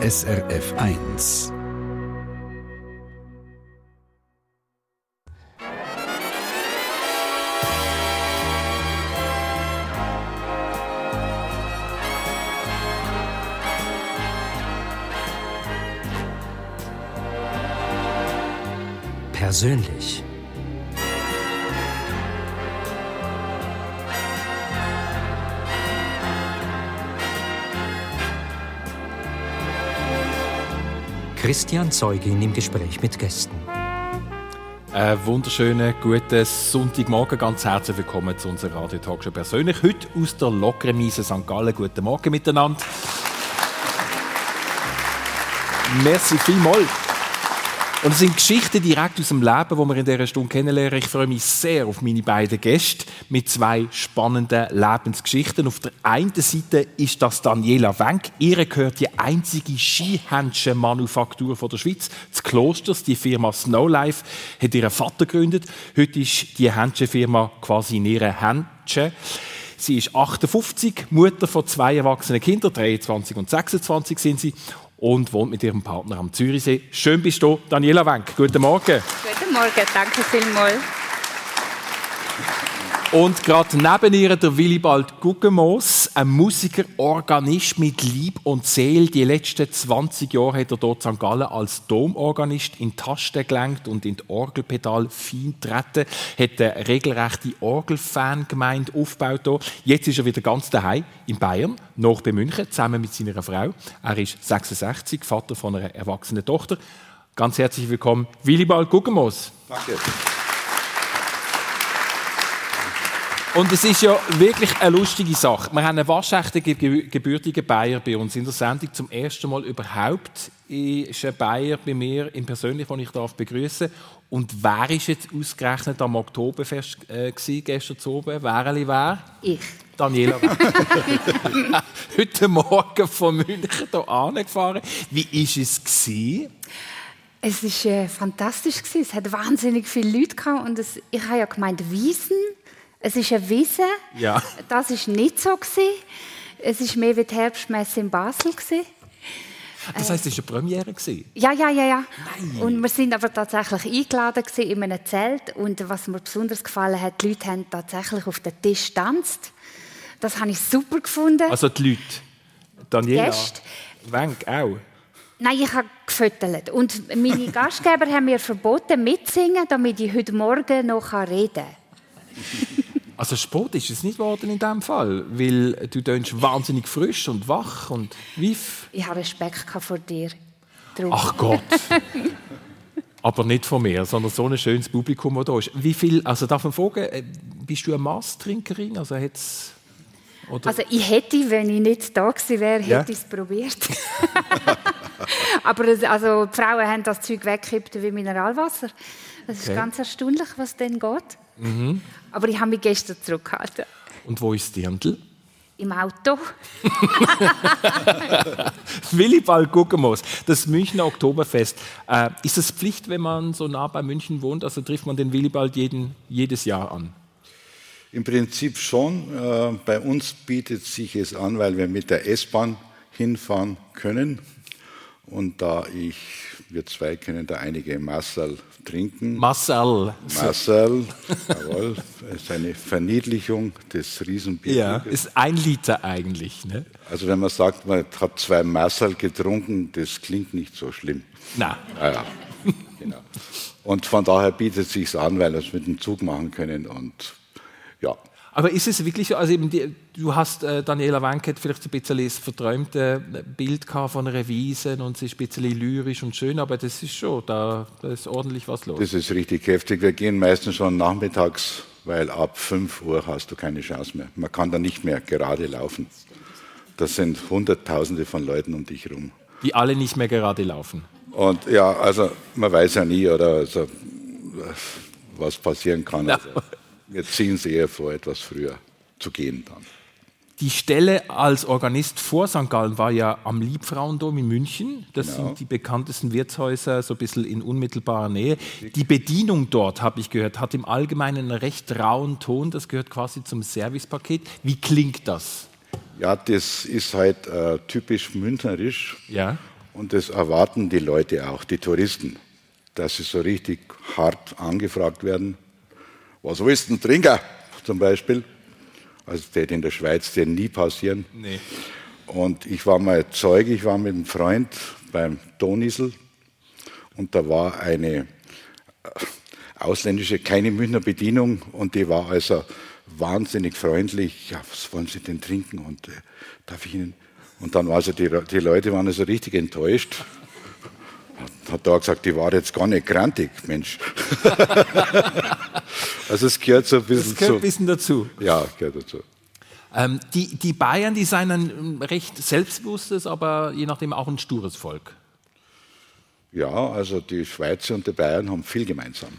SRF 1. Persönlich. Christian Zeugin im Gespräch mit Gästen. Einen wunderschönen guten Sonntagmorgen. Ganz herzlich willkommen zu unserer Radio Talkshow persönlich. Heute aus der Lokremise St. Gallen. Guten Morgen miteinander. Merci vielmals. Und es sind Geschichten direkt aus dem Leben, die wir in dieser Stunde kennenlernen. Ich freue mich sehr auf meine beiden Gäste mit zwei spannenden Lebensgeschichten. Auf der einen Seite ist das Daniela Wenk. Ihr gehört die einzige Skihändchen-Manufaktur der Schweiz. Das Klosters, die Firma Snowlife, hat ihren Vater gegründet. Heute ist die Händchenfirma quasi in ihren Händchen. Sie ist 58, Mutter von zwei erwachsenen Kindern, 23 und 26 sind sie und wohnt mit ihrem Partner am Zürichsee. Schön bist du, Daniela Wenk. Guten Morgen. Guten Morgen, danke vielmals. Und gerade neben ihr der Willibald Guggenmoos, ein Musiker, Organist mit Lieb und Seele. Die letzten 20 Jahre hat er dort St. Gallen als Domorganist in die Tasten gelenkt und in die Orgelpedal fein treten. Hat eine regelrechte Orgelfangemeinde aufgebaut. Jetzt ist er wieder ganz daheim in Bayern, nach bei München, zusammen mit seiner Frau. Er ist 66, Vater von einer erwachsenen Tochter. Ganz herzlich willkommen, Willibald Guggenmoos. Danke. Und es ist ja wirklich eine lustige Sache. Wir haben einen waschechten gebürtigen Bayer bei uns in der Sendung. Zum ersten Mal überhaupt ist ein Bayer bei mir im Persönlichen, den ich darf begrüßen Und wer ist jetzt ausgerechnet am Oktoberfest äh, gewesen, gestern oben? Wer wer? Ich. Daniela. Heute Morgen von München hier angefahren. Wie war es? Gewesen? Es war äh, fantastisch. Gewesen. Es hat wahnsinnig viele Leute gehabt. Und es, ich habe ja gemeint, Wiesen es ist ein Wissen. Ja. Das war nicht so. Gewesen. Es war mehr wie die Herbstmesse in Basel. Gewesen. Das heisst, es war eine Premiere? Ja, ja, ja. ja. Nein. Und wir sind aber tatsächlich eingeladen in einem Zelt. Und was mir besonders gefallen hat, die Leute haben tatsächlich auf den Tisch getanzt. Das habe ich super gefunden. Also die Leute? Daniela? Gäste. Wenk auch? Nein, ich habe gefüttert. Und meine Gastgeber haben mir verboten, mitzusingen, damit ich heute Morgen noch reden kann. Also Sport ist es nicht geworden in diesem Fall, weil du tönst wahnsinnig frisch und wach und wiff. Ich habe Respekt vor dir. Darum. Ach Gott. Aber nicht von mir, sondern so ein schönes Publikum, das da ist. Wie viel, also darf man fragen, äh, bist du eine Masstrinkerin? Also, also ich hätte, wenn ich nicht da gewesen wäre, hätte ja? ich es probiert. Aber also, die Frauen haben das Zeug weggekippt wie Mineralwasser. Das ist okay. ganz erstaunlich, was denn geht. Mhm. Aber ich habe mich gestern zurückgehalten. Und wo ist Dirndl? Im Auto. Willibald Guggenmoos, das Münchner Oktoberfest. Äh, ist es Pflicht, wenn man so nah bei München wohnt? Also trifft man den Willibald jeden, jedes Jahr an? Im Prinzip schon. Äh, bei uns bietet sich es an, weil wir mit der S-Bahn hinfahren können. Und da ich, wir zwei kennen da einige Massal trinken. Marcel. Marcel, jawohl, ist eine Verniedlichung des Riesenbiers. Ja, ist ein Liter eigentlich. Ne? Also wenn man sagt, man hat zwei Marcel getrunken, das klingt nicht so schlimm. Na. Ah, ja, genau. Und von daher bietet es sich an, weil wir es mit dem Zug machen können und aber ist es wirklich so, also eben die, du hast, äh, Daniela Wankett, vielleicht ein bisschen das verträumte Bild von einer Wiese und sie ist ein bisschen lyrisch und schön, aber das ist schon, da, da ist ordentlich was los. Das ist richtig heftig. Wir gehen meistens schon nachmittags, weil ab 5 Uhr hast du keine Chance mehr. Man kann da nicht mehr gerade laufen. Das sind Hunderttausende von Leuten um dich herum. Die alle nicht mehr gerade laufen. Und ja, also man weiß ja nie, oder also, was passieren kann. Ja. Also. Wir ziehen es eher vor, etwas früher zu gehen dann. Die Stelle als Organist vor St. Gallen war ja am Liebfrauendom in München. Das genau. sind die bekanntesten Wirtshäuser, so ein bisschen in unmittelbarer Nähe. Die Bedienung dort, habe ich gehört, hat im Allgemeinen einen recht rauen Ton. Das gehört quasi zum Servicepaket. Wie klingt das? Ja, das ist halt äh, typisch münchnerisch. Ja. Und das erwarten die Leute auch, die Touristen, dass sie so richtig hart angefragt werden. Was willst du denn trinken? Zum Beispiel. Also das wird in der Schweiz dir nie passieren. Nee. Und ich war mal Zeuge, ich war mit einem Freund beim Donisel und da war eine äh, ausländische, keine Münchner Bedienung und die war also wahnsinnig freundlich. Ja, was wollen Sie denn trinken? Und äh, darf ich Ihnen? Und dann war also die, die Leute waren also richtig enttäuscht. Hat da gesagt, die war jetzt gar nicht grantig, Mensch. also es gehört so ein bisschen, das gehört ein bisschen dazu. Ja, gehört dazu. Ähm, die, die Bayern, die seien ein recht selbstbewusstes, aber je nachdem auch ein stures Volk. Ja, also die Schweizer und die Bayern haben viel gemeinsam.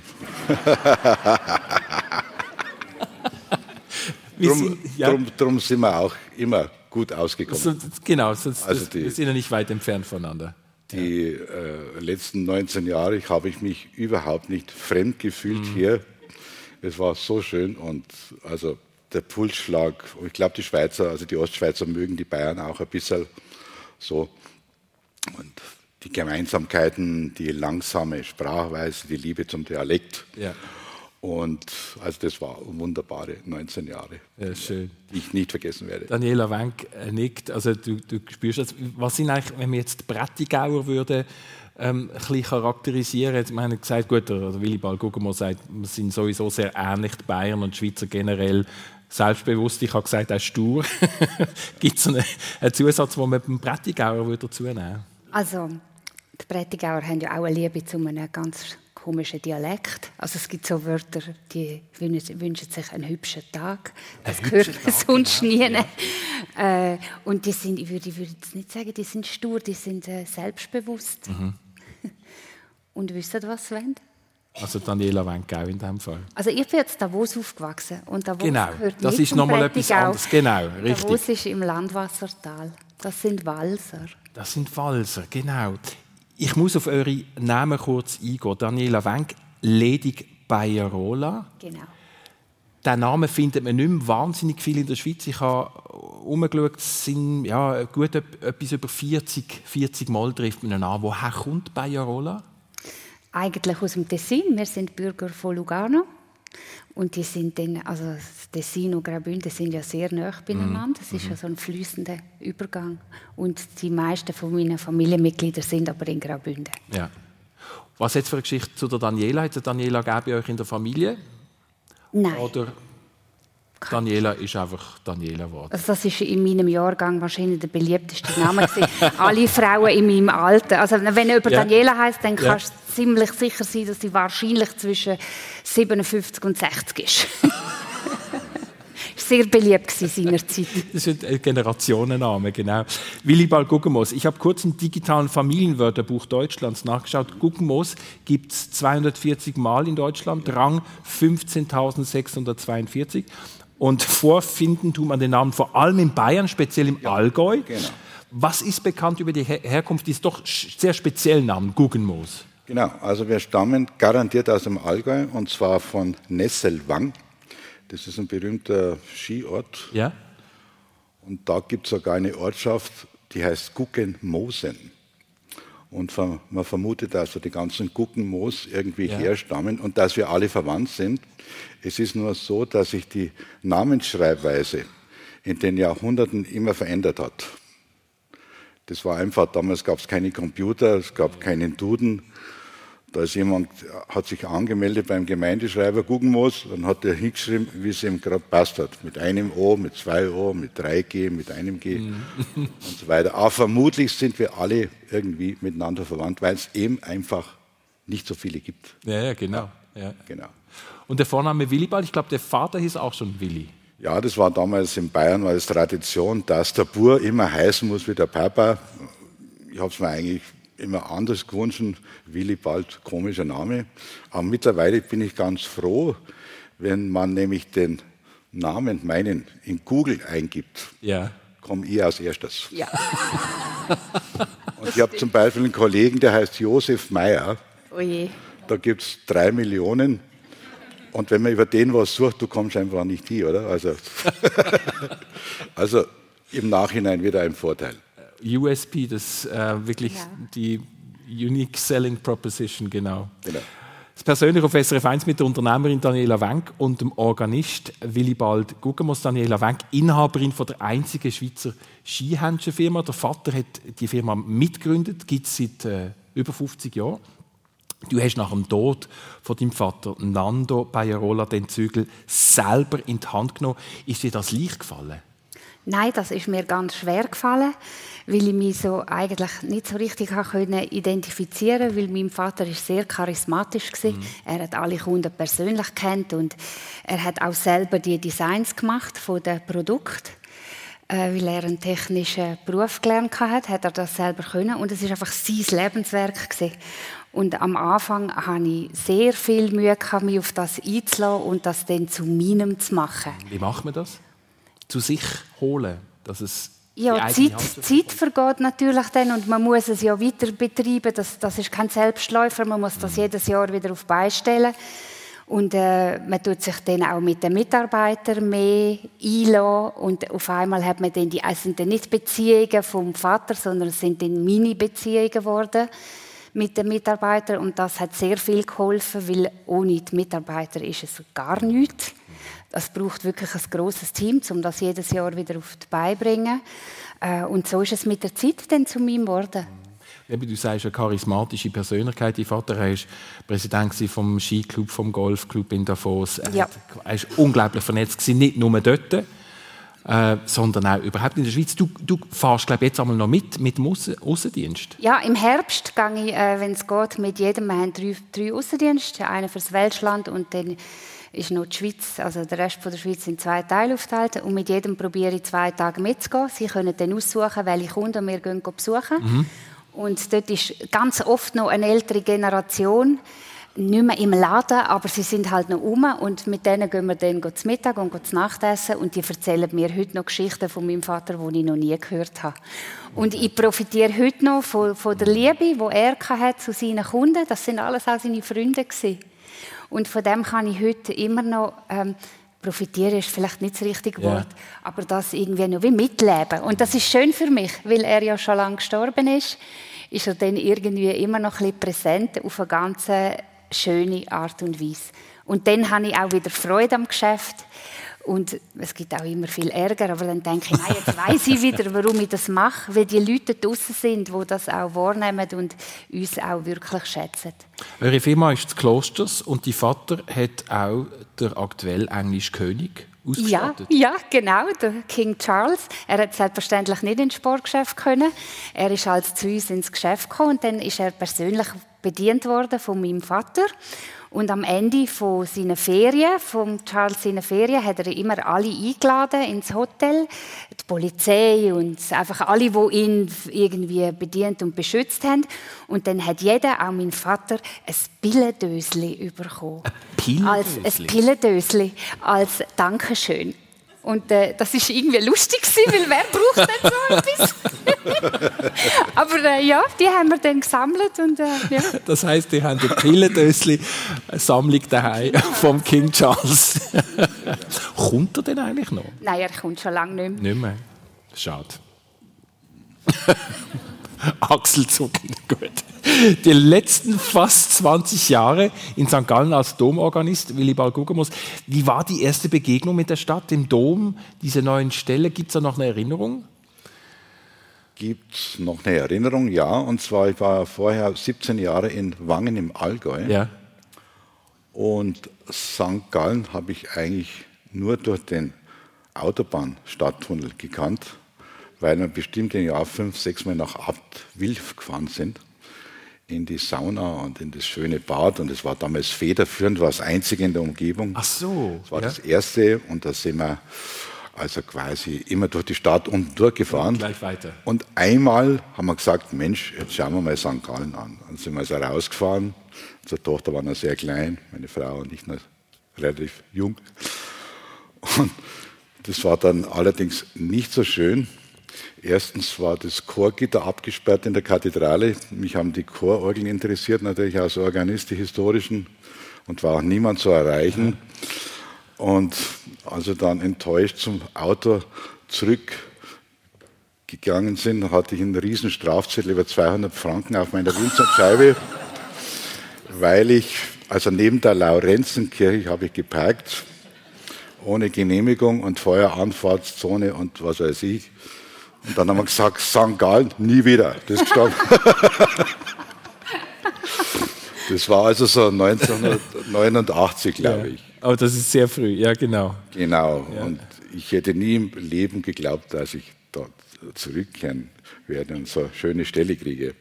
Drum, ja. drum, drum, sind wir auch immer gut ausgekommen. So, genau, sonst, also die, wir sind ja nicht weit entfernt voneinander. Die äh, letzten 19 Jahre habe ich mich überhaupt nicht fremd gefühlt mhm. hier. Es war so schön und also der Pulsschlag, ich glaube die Schweizer, also die Ostschweizer mögen die Bayern auch ein bisschen so. Und die Gemeinsamkeiten, die langsame Sprachweise, die Liebe zum Dialekt. Ja. Und also das war wunderbare 19 Jahre, ja, schön. die ich nicht vergessen werde. Daniela Wenk äh, nickt, also du, du spürst das. Was sind eigentlich, wenn wir jetzt Prättigauer würde ähm, ein bisschen charakterisieren, jetzt, wir haben gesagt, gut, der Willibald Guggenmoor sagt, wir sind sowieso sehr ähnlich, die Bayern und die Schweizer generell selbstbewusst, ich habe gesagt, auch stur. Gibt es einen, einen, Zusatz, den man beim Prättigauer dazu nehmen würde? Also, die Prättigauer haben ja auch eine Liebe zu einem ganz komischen Dialekt. Also es gibt so Wörter, die wünschen sich einen hübschen Tag. Das Ein gehört Tag, sonst genau. nie. Ja. Äh, und die sind, ich würde, ich würde jetzt nicht sagen, die sind stur, die sind äh, selbstbewusst. Mhm. Und wissen, was sie wollen. Also Daniela Wenk auch in diesem Fall. Also ich bin jetzt Davos aufgewachsen und Davos genau, das ist nochmal etwas anderes. Genau, richtig. Davos ist im Landwassertal. Das sind Walser. Das sind Walser, genau. Ich muss auf eure Namen kurz eingehen. Daniela Wenk, Ledig Bayerola. Genau. Den Namen findet man nicht mehr wahnsinnig viel in der Schweiz. Ich habe umgeschaut, es sind ja, gut etwas über 40, 40 Mal trifft man ihn an. Woher kommt Bayerola? Eigentlich aus dem Tessin. Wir sind Bürger von Lugano. Und die sind dann, also Tessin und Graubünden sind ja sehr nah beieinander. Es ist ja mhm. so ein fließender Übergang. Und die meisten von meinen Familienmitgliedern sind aber in Graubünden. Ja. Was jetzt für eine Geschichte zu der Daniela? Hat Daniela bei euch in der Familie? Nein. Oder Daniela ist einfach Daniela geworden. Also das ist in meinem Jahrgang wahrscheinlich der beliebteste Name Alle Frauen in meinem Alter. Also wenn jemand ja. Daniela heißt, dann kannst du ja. ziemlich sicher sein, dass sie wahrscheinlich zwischen 57 und 60 ist. sehr beliebt seinerzeit. Das ist ein Generationenname, genau. Willibald Guggenmoos. Ich habe kurz im digitalen Familienwörterbuch Deutschlands nachgeschaut. Guggenmoos gibt es 240 Mal in Deutschland, Rang 15.642. Und vorfinden tut man den Namen vor allem in Bayern, speziell im ja, Allgäu. Genau. Was ist bekannt über die Her Herkunft dieses doch sehr speziellen Namen, Guggenmoos? Genau, also wir stammen garantiert aus dem Allgäu und zwar von Nesselwang. Das ist ein berühmter Skiort. Ja. Und da gibt es sogar eine Ortschaft, die heißt Guggenmosen. Und man vermutet, dass also die ganzen Guggenmoos irgendwie ja. herstammen und dass wir alle verwandt sind. Es ist nur so, dass sich die Namensschreibweise in den Jahrhunderten immer verändert hat. Das war einfach, damals gab es keine Computer, es gab keinen Duden, da ist jemand, hat sich angemeldet beim Gemeindeschreiber Guggenmoos und hat er hingeschrieben, wie es ihm gerade passt hat. Mit einem O, mit zwei O, mit drei G, mit einem G mhm. und so weiter. Aber vermutlich sind wir alle irgendwie miteinander verwandt, weil es eben einfach nicht so viele gibt. Ja, ja genau. Ja. genau. Und der Vorname Willibald, ich glaube, der Vater hieß auch schon Willi. Ja, das war damals in Bayern, war das Tradition, dass der Bur immer heißen muss wie der Papa. Ich habe es mir eigentlich immer anders gewünscht. Willibald, komischer Name. Aber mittlerweile bin ich ganz froh, wenn man nämlich den Namen meinen in Google eingibt. Ja. Komme ich als erstes. Ja. Und ich habe zum Beispiel einen Kollegen, der heißt Josef Meyer. Oh je. Da gibt es drei Millionen. Und wenn man über den was sucht, du kommst einfach nicht hier, oder? Also, also im Nachhinein wieder ein Vorteil. USP, das äh, wirklich ja. die Unique Selling Proposition, genau. genau. Das persönlich auf SRF 1 mit der Unternehmerin Daniela Wenk und dem Organist Willibald Guggenmoos. Daniela Wenk, Inhaberin von der einzigen Schweizer Skihändchenfirma. Der Vater hat die Firma mitgegründet, gibt es seit äh, über 50 Jahren. Du hast nach dem Tod von deinem Vater Nando Bajarola den Zügel selber in die Hand genommen. Ist dir das leicht gefallen? Nein, das ist mir ganz schwer gefallen, weil ich mich so eigentlich nicht so richtig können identifizieren, weil mein Vater ist sehr charismatisch war. Mhm. Er hat alle Kunden persönlich kennt und er hat auch selber die Designs gemacht von den Produkten. Äh, weil er einen technischen Beruf gelernt hat, hat er das selber können und es ist einfach sein Lebenswerk gewesen. Und am Anfang hatte ich sehr viel Mühe, mich auf das einzulassen und das dann zu meinem zu machen. Wie macht man das? zu sich holen, dass es ja, Zeit, Zeit vergeht natürlich dann und man muss es ja weiter betreiben. Das, das ist kein Selbstläufer, man muss das mhm. jedes Jahr wieder auf beistellen. Und äh, man tut sich dann auch mit den Mitarbeitern mehr einlassen. Und auf einmal hat man dann die, es sind dann nicht Beziehungen vom Vater, sondern es sind dann Mini-Beziehungen geworden mit den Mitarbeitern. Und das hat sehr viel geholfen, weil ohne die Mitarbeiter ist es gar nichts. Es braucht wirklich ein großes Team, um das jedes Jahr wieder auf die Beine zu bringen. Äh, und so ist es mit der Zeit dann zu mir geworden. Eben, du sagst eine charismatische Persönlichkeit. Dein Vater war Präsident vom Skiclub, vom Golfclub in Davos. Er ja. war unglaublich vernetzt, nicht nur dort, äh, sondern auch überhaupt in der Schweiz. Du, du fährst, glaube ich, jetzt einmal noch mit, mit dem Außendienst. Ja, im Herbst gehe ich, äh, wenn es geht, mit jedem. Wir haben drei, drei Außendienste, einen fürs Welschland und dann ist noch die Schweiz, also der Rest von der Schweiz in zwei Teile aufgeteilt und mit jedem probiere ich zwei Tage mitzugehen. Sie können dann aussuchen, welche Kunden wir gehen besuchen. Mhm. Und dort ist ganz oft noch eine ältere Generation, nicht mehr im Laden, aber sie sind halt noch um und mit denen gehen wir dann zum Mittag und zum Nachtessen und die erzählen mir heute noch Geschichten von meinem Vater, die ich noch nie gehört habe. Und ich profitiere heute noch von, von der Liebe, die er hat zu seinen Kunden. Das sind alles auch seine Freunde gewesen. Und von dem kann ich heute immer noch ähm, profitieren, ist vielleicht nicht das richtige Wort, ja. aber das irgendwie noch wie mitleben. Und das ist schön für mich, weil er ja schon lange gestorben ist, ist er dann irgendwie immer noch ein bisschen präsent auf eine ganz schöne Art und Weise. Und dann habe ich auch wieder Freude am Geschäft. Und es gibt auch immer viel Ärger, aber dann denke ich, nein, jetzt weiß ich wieder, warum ich das mache, weil die Leute draußen sind, die das auch wahrnehmen und uns auch wirklich schätzen. Eure Firma ist des Klosters und die Vater hat auch der aktuelle englische König ja, ja, genau, der King Charles. Er hat selbstverständlich nicht ins Sportgeschäft können. Er ist als zu uns ins Geschäft gekommen und dann ist er persönlich bedient worden von meinem Vater. Und am Ende von seiner Ferien, von Charles seiner Ferien, hat er immer alle eingeladen ins Hotel, die Polizei und einfach alle, die ihn irgendwie bedient und beschützt haben. Und dann hat jeder, auch mein Vater, ein Pillendösli bekommen. Ein Pillendösli? Als, ein Pillendösli als Dankeschön. Und äh, das ist irgendwie lustig gewesen, weil wer braucht denn so etwas? Aber äh, ja, die haben wir dann gesammelt und äh, ja. Das heißt, die haben ein Pillendösli Sammlung daheim vom King Charles. kommt er denn eigentlich noch? Nein, er kommt schon lange nicht mehr. Nicht mehr. Schade. Achselzucken, gut. Die letzten fast 20 Jahre in St. Gallen als Domorganist, Willibald Guggemus. Wie war die erste Begegnung mit der Stadt, dem Dom, diese neuen Stelle? Gibt es da noch eine Erinnerung? Gibt es noch eine Erinnerung, ja. Und zwar, ich war vorher 17 Jahre in Wangen im Allgäu. Ja. Und St. Gallen habe ich eigentlich nur durch den Autobahnstadttunnel gekannt weil wir bestimmt im Jahr fünf, sechs Mal nach Abt Wilf gefahren sind, in die Sauna und in das schöne Bad. Und es war damals federführend, war das einzige in der Umgebung. Ach so. Das war ja. das erste und da sind wir also quasi immer durch die Stadt unten durchgefahren. Und gleich weiter. Und einmal haben wir gesagt, Mensch, jetzt schauen wir mal St. Gallen an. Dann sind wir also rausgefahren. Unsere Tochter war noch sehr klein, meine Frau und ich noch relativ jung. Und das war dann allerdings nicht so schön, Erstens war das Chorgitter abgesperrt in der Kathedrale. Mich haben die Chororgeln interessiert, natürlich als Organist, die historischen, und war auch niemand zu erreichen. Und also dann enttäuscht zum Auto zurück gegangen sind, hatte ich einen riesen Strafzettel über 200 Franken auf meiner Windschutzscheibe, weil ich, also neben der Laurenzenkirche habe ich geparkt, ohne Genehmigung und Feueranfahrtszone und was weiß ich. Und dann haben wir gesagt, St. Gallen, nie wieder. Das, das war also so 1989, glaube ich. Aber das ist sehr früh, ja genau. Genau. Ja. Und ich hätte nie im Leben geglaubt, dass ich dort zurückkehren werde und so eine schöne Stelle kriege.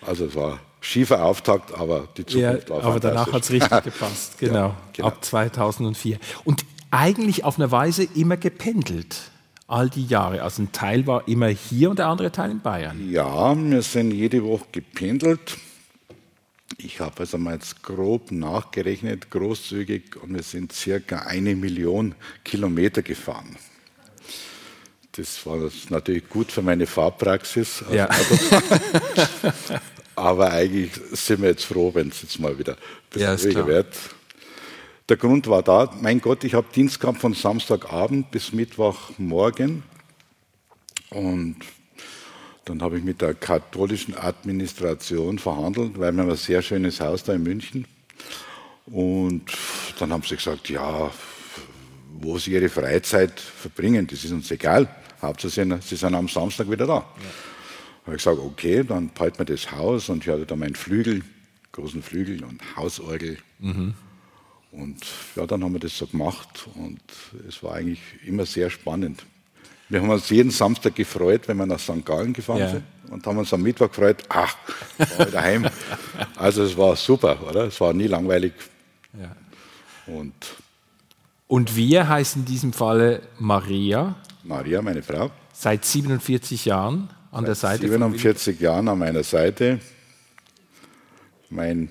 Also es war schiefer Auftakt, aber die Zukunft ja, war Aber danach hat es richtig gepasst, genau. Ja, genau. Ab 2004. Und eigentlich auf eine Weise immer gependelt, all die Jahre. Also ein Teil war immer hier und der andere Teil in Bayern. Ja, wir sind jede Woche gependelt. Ich habe also mal jetzt grob nachgerechnet, großzügig, und wir sind circa eine Million Kilometer gefahren. Das war natürlich gut für meine Fahrpraxis. Ja. Also, aber eigentlich sind wir jetzt froh, wenn es jetzt mal wieder ein bisschen ja, wird. Der Grund war da, mein Gott, ich habe Dienst gehabt von Samstagabend bis Mittwochmorgen. Und dann habe ich mit der katholischen Administration verhandelt, weil wir haben ein sehr schönes Haus da in München. Und dann haben sie gesagt, ja, wo sie ihre Freizeit verbringen, das ist uns egal. Hauptsache, sie sind am Samstag wieder da. Ja. habe ich gesagt, okay, dann behalten wir das Haus und ich hatte da meinen Flügel, großen Flügel und Hausorgel. Mhm. Und ja, dann haben wir das so gemacht und es war eigentlich immer sehr spannend. Wir haben uns jeden Samstag gefreut, wenn wir nach St. Gallen gefahren ja. sind und haben uns am Mittwoch gefreut, ach, wieder heim. also es war super, oder? Es war nie langweilig. Ja. Und, und wir heißen in diesem Falle Maria. Maria, meine Frau. Seit 47 Jahren an Seit der Seite 47 Jahren an meiner Seite. Mein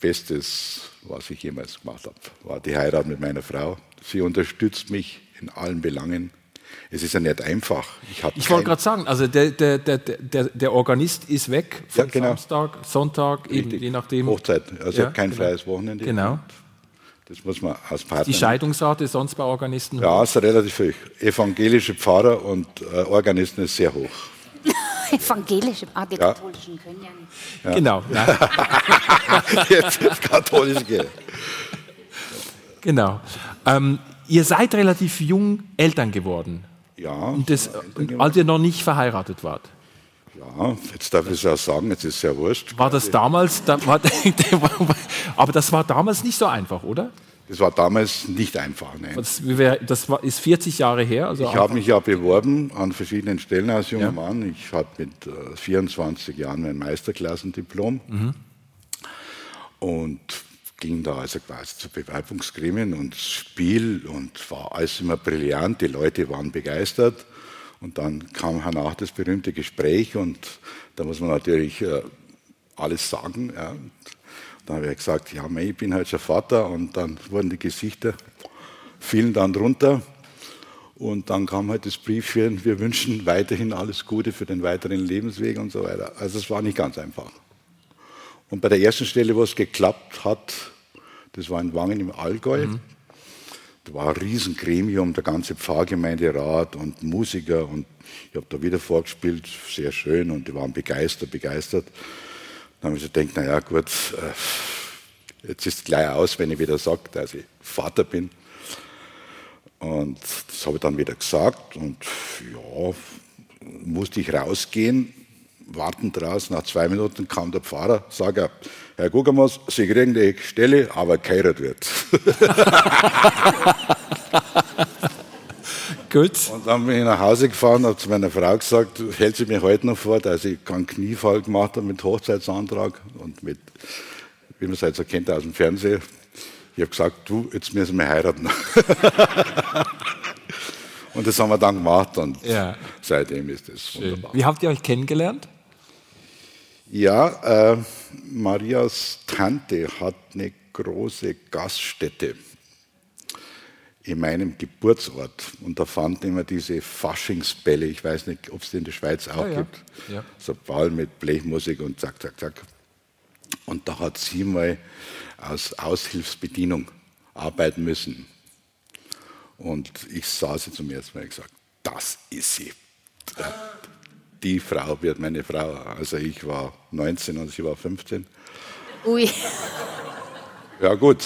bestes, was ich jemals gemacht habe, war die Heirat mit meiner Frau. Sie unterstützt mich in allen Belangen. Es ist ja nicht einfach. Ich, ich wollte gerade sagen, also der, der, der, der, der Organist ist weg von ja, genau. Samstag, Sonntag, eben, je nachdem. Hochzeit, also ja, kein genau. freies Wochenende. Genau. Das muss man als Partner. Die Scheidungsrate sonst bei Organisten? Ja, ist relativ hoch. Evangelische Pfarrer und äh, Organisten ist sehr hoch. Evangelische, ah, die ja. katholischen können ja nicht. Ja. Genau. Jetzt katholische. Genau. Ähm, ihr seid relativ jung Eltern geworden. Ja. Und das, als ihr noch nicht verheiratet wart. Ja, jetzt darf ich es ja sagen, jetzt ist es ja wurscht. War das damals, da, war, aber das war damals nicht so einfach, oder? Das war damals nicht einfach. Nein. Das, das war, ist 40 Jahre her. Also ich habe mich ja beworben an verschiedenen Stellen als junger ja. Mann. Ich hatte mit äh, 24 Jahren mein Meisterklassendiplom mhm. und ging da also quasi zu Bewerbungsgremien und Spiel und war alles immer brillant. Die Leute waren begeistert. Und dann kam danach das berühmte Gespräch und da muss man natürlich äh, alles sagen. Ja. Dann habe ich gesagt, ja, ich bin halt schon Vater und dann wurden die Gesichter, fielen dann runter und dann kam halt das Briefchen, wir wünschen weiterhin alles Gute für den weiteren Lebensweg und so weiter. Also es war nicht ganz einfach. Und bei der ersten Stelle, wo es geklappt hat, das war in Wangen im Allgäu, mhm. Da war ein Riesengremium, der ganze Pfarrgemeinderat und Musiker und ich habe da wieder vorgespielt, sehr schön und die waren begeistert, begeistert. Dann habe ich gedacht, naja gut, äh, jetzt ist es gleich aus, wenn ich wieder sage, dass ich Vater bin. Und das habe ich dann wieder gesagt und ja, musste ich rausgehen, warten draußen, nach zwei Minuten kam der Pfarrer, sagt er, Herr Guggermaß, Sie kriegen die Stelle, aber geheiratet wird. Gut. Und dann bin ich nach Hause gefahren, habe zu meiner Frau gesagt, hält sie mir heute noch vor, dass ich keinen Kniefall gemacht habe mit Hochzeitsantrag und mit, wie man es halt so kennt aus dem Fernsehen. Ich habe gesagt, du, jetzt müssen wir heiraten. und das haben wir dann gemacht und ja. seitdem ist es wunderbar. Wie habt ihr euch kennengelernt? Ja, äh, Marias Tante hat eine große Gaststätte in meinem Geburtsort. Und da fanden immer diese Faschingsbälle. Ich weiß nicht, ob es die in der Schweiz auch ja, gibt. Ja. So Ball mit Blechmusik und zack, zack, zack. Und da hat sie mal als Aushilfsbedienung arbeiten müssen. Und ich sah sie zum ersten Mal und gesagt, das ist sie. die Frau wird meine Frau. Also ich war 19 und sie war 15. Ui. Ja gut.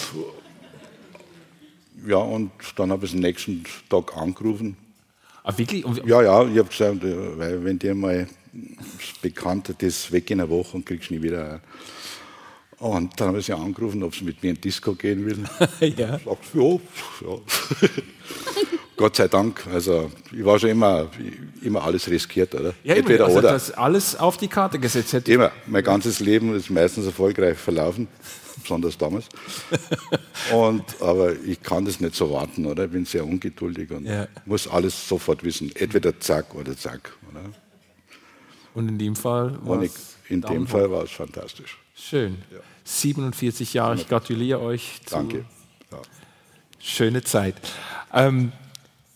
Ja, und dann habe ich den nächsten Tag angerufen. Ah, wirklich? Ja, ja, ich habe gesagt, weil wenn dir mal das Bekannte das weg in einer Woche und kriegst nie wieder. Und dann habe ich sie angerufen, ob sie mit mir in Disco gehen will. ja. Sagt, ja, ja. Gott sei Dank. Also ich war schon immer, immer alles riskiert, oder? Ja, Entweder also oder. Das alles auf die Karte gesetzt hätte. Immer. Mein ganzes Leben ist meistens erfolgreich verlaufen, besonders damals. Und, aber ich kann das nicht so warten, oder? Ich bin sehr ungeduldig und Ja. muss alles sofort wissen. Entweder zack oder zack. Oder? Und in dem Fall war ich, in Daumen dem. Fall war es fantastisch. Schön. 47 Jahre, ich gratuliere euch zu Danke. Ja. schöne Zeit. Ähm,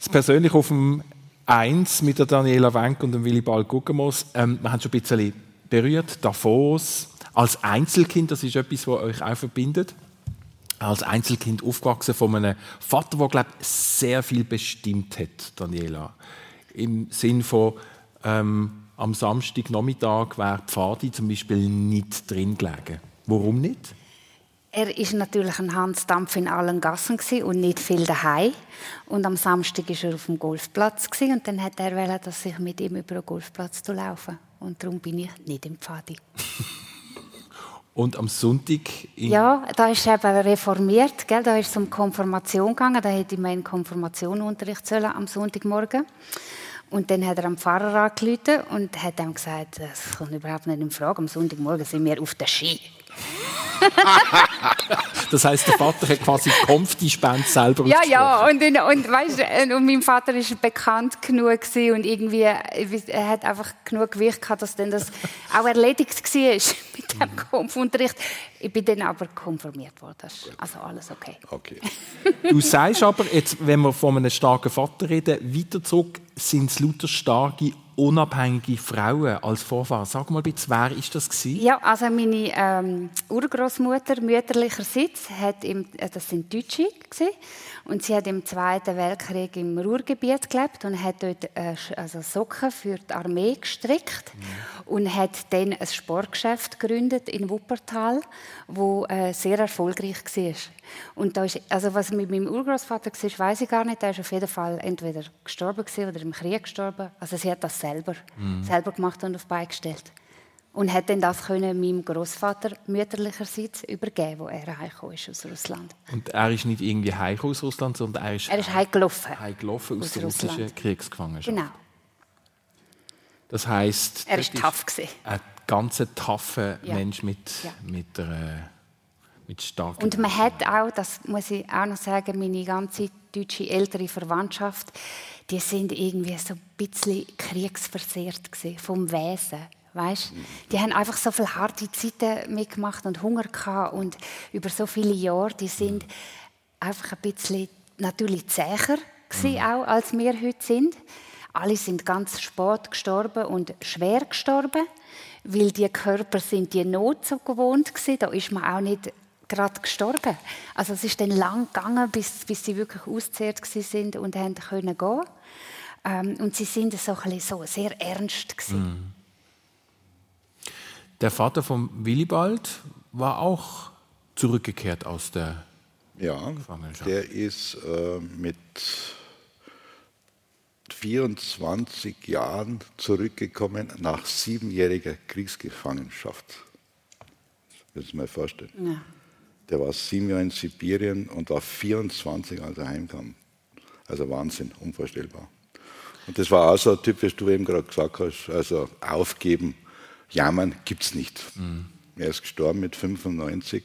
das persönlich auf dem Eins mit der Daniela Wenk und dem Willibald Guggenmoos, ähm, wir haben schon ein bisschen berührt, Davos, als Einzelkind, das ist etwas, was euch auch verbindet. Als Einzelkind aufgewachsen von einem Vater, der, glaube ich, sehr viel bestimmt hat, Daniela. Im Sinn von, ähm, am Samstagnachmittag wäre Pfadi zum Beispiel nicht drin gelegen. Warum nicht? Er ist natürlich ein Hansdampf in allen Gassen und nicht viel daheim. Und am Samstag ist er auf dem Golfplatz und dann hat er wollen, dass ich mit ihm über den Golfplatz zu laufen. Und darum bin ich nicht im Pfadi. Und am Sonntag Ja, da ist er eben reformiert, gell? da ist es um Konfirmation gegangen, da hätte ich meinen Konfirmationunterricht sollen am Sonntagmorgen. Und dann hat er am Pfarrer angerufen und hat ihm gesagt, das kommt überhaupt nicht in Frage, am Sonntagmorgen sind wir auf der Ski. Das heißt, der Vater hat quasi Kampf die Spende selber Ja, ja, und, und, und, weißt, du, und mein Vater war bekannt genug gewesen und irgendwie, er hat einfach genug Gewicht gehabt, dass dann das auch erledigt war mit dem Kampfunterricht. Ich bin dann aber konfirmiert worden, also alles okay. Okay. Du sagst aber, jetzt, wenn wir von einem starken Vater reden, weiter zurück sind es lauter starke, unabhängige Frauen als Vorfahren. Sag mal bitte, wer ist das gewesen? Ja, also meine ähm, Urgroßmutter mütterlicherseits hat im, äh, das sind Deutsche gewesen, und sie hat im Zweiten Weltkrieg im Ruhrgebiet gelebt und hat dort äh, also Socken für die Armee gestrickt und hat dann ein Sportgeschäft gegründet in Wuppertal, wo äh, sehr erfolgreich war. Und da ist, also was mit meinem Urgroßvater war, weiß ich gar nicht. Der ist auf jeden Fall entweder gestorben oder im Krieg gestorben. Also sie hat das selber, selber gemacht und auf die Beine gestellt. Und hat dann das können meinem Großvater mütterlicherseits übergeben, wo er heimgekommen ist aus Russland. Und er ist nicht irgendwie heim aus Russland, sondern er ist, Er ist heimgelaufen. heimgelaufen aus, aus der russischen. Kriegsgefangenschaft. Genau. Das heißt, Er ist tough gewesen. Ein ganz taffer Ja. Mensch mit, Ja. mit, der, mit starken... Und man hat auch, das muss ich auch noch sagen, meine ganze deutsche ältere Verwandtschaft, die sind irgendwie so ein bisschen kriegsversehrt gewesen, vom Wesen. Weißt? Die haben einfach so viele harte Zeiten mitgemacht und Hunger gehabt und über so viele Jahre, die sind einfach ein bisschen natürlich zäher gewesen auch, als wir heute sind. Alle sind ganz spät gestorben und schwer gestorben, weil die Körper sind die Not so gewohnt gewesen. Da ist man auch nicht gerade gestorben. Also es ist dann lang gegangen, bis, bis sie wirklich gewesen sind und haben können gehen. Ähm, und sie sind so, ein bisschen so sehr ernst gewesen. Der Vater von Willibald war auch zurückgekehrt aus der... Ja, Gefangenschaft. der ist äh, mit 24 Jahren zurückgekommen nach siebenjähriger Kriegsgefangenschaft. Das muss man mal vorstellen. Ja. Der war sieben Jahre in Sibirien und war 24, als er heimkam. Also Wahnsinn, unvorstellbar. Und das war auch so typisch, du eben gerade gesagt hast, also aufgeben, jammern gibt es nicht. Er ist gestorben mit 95.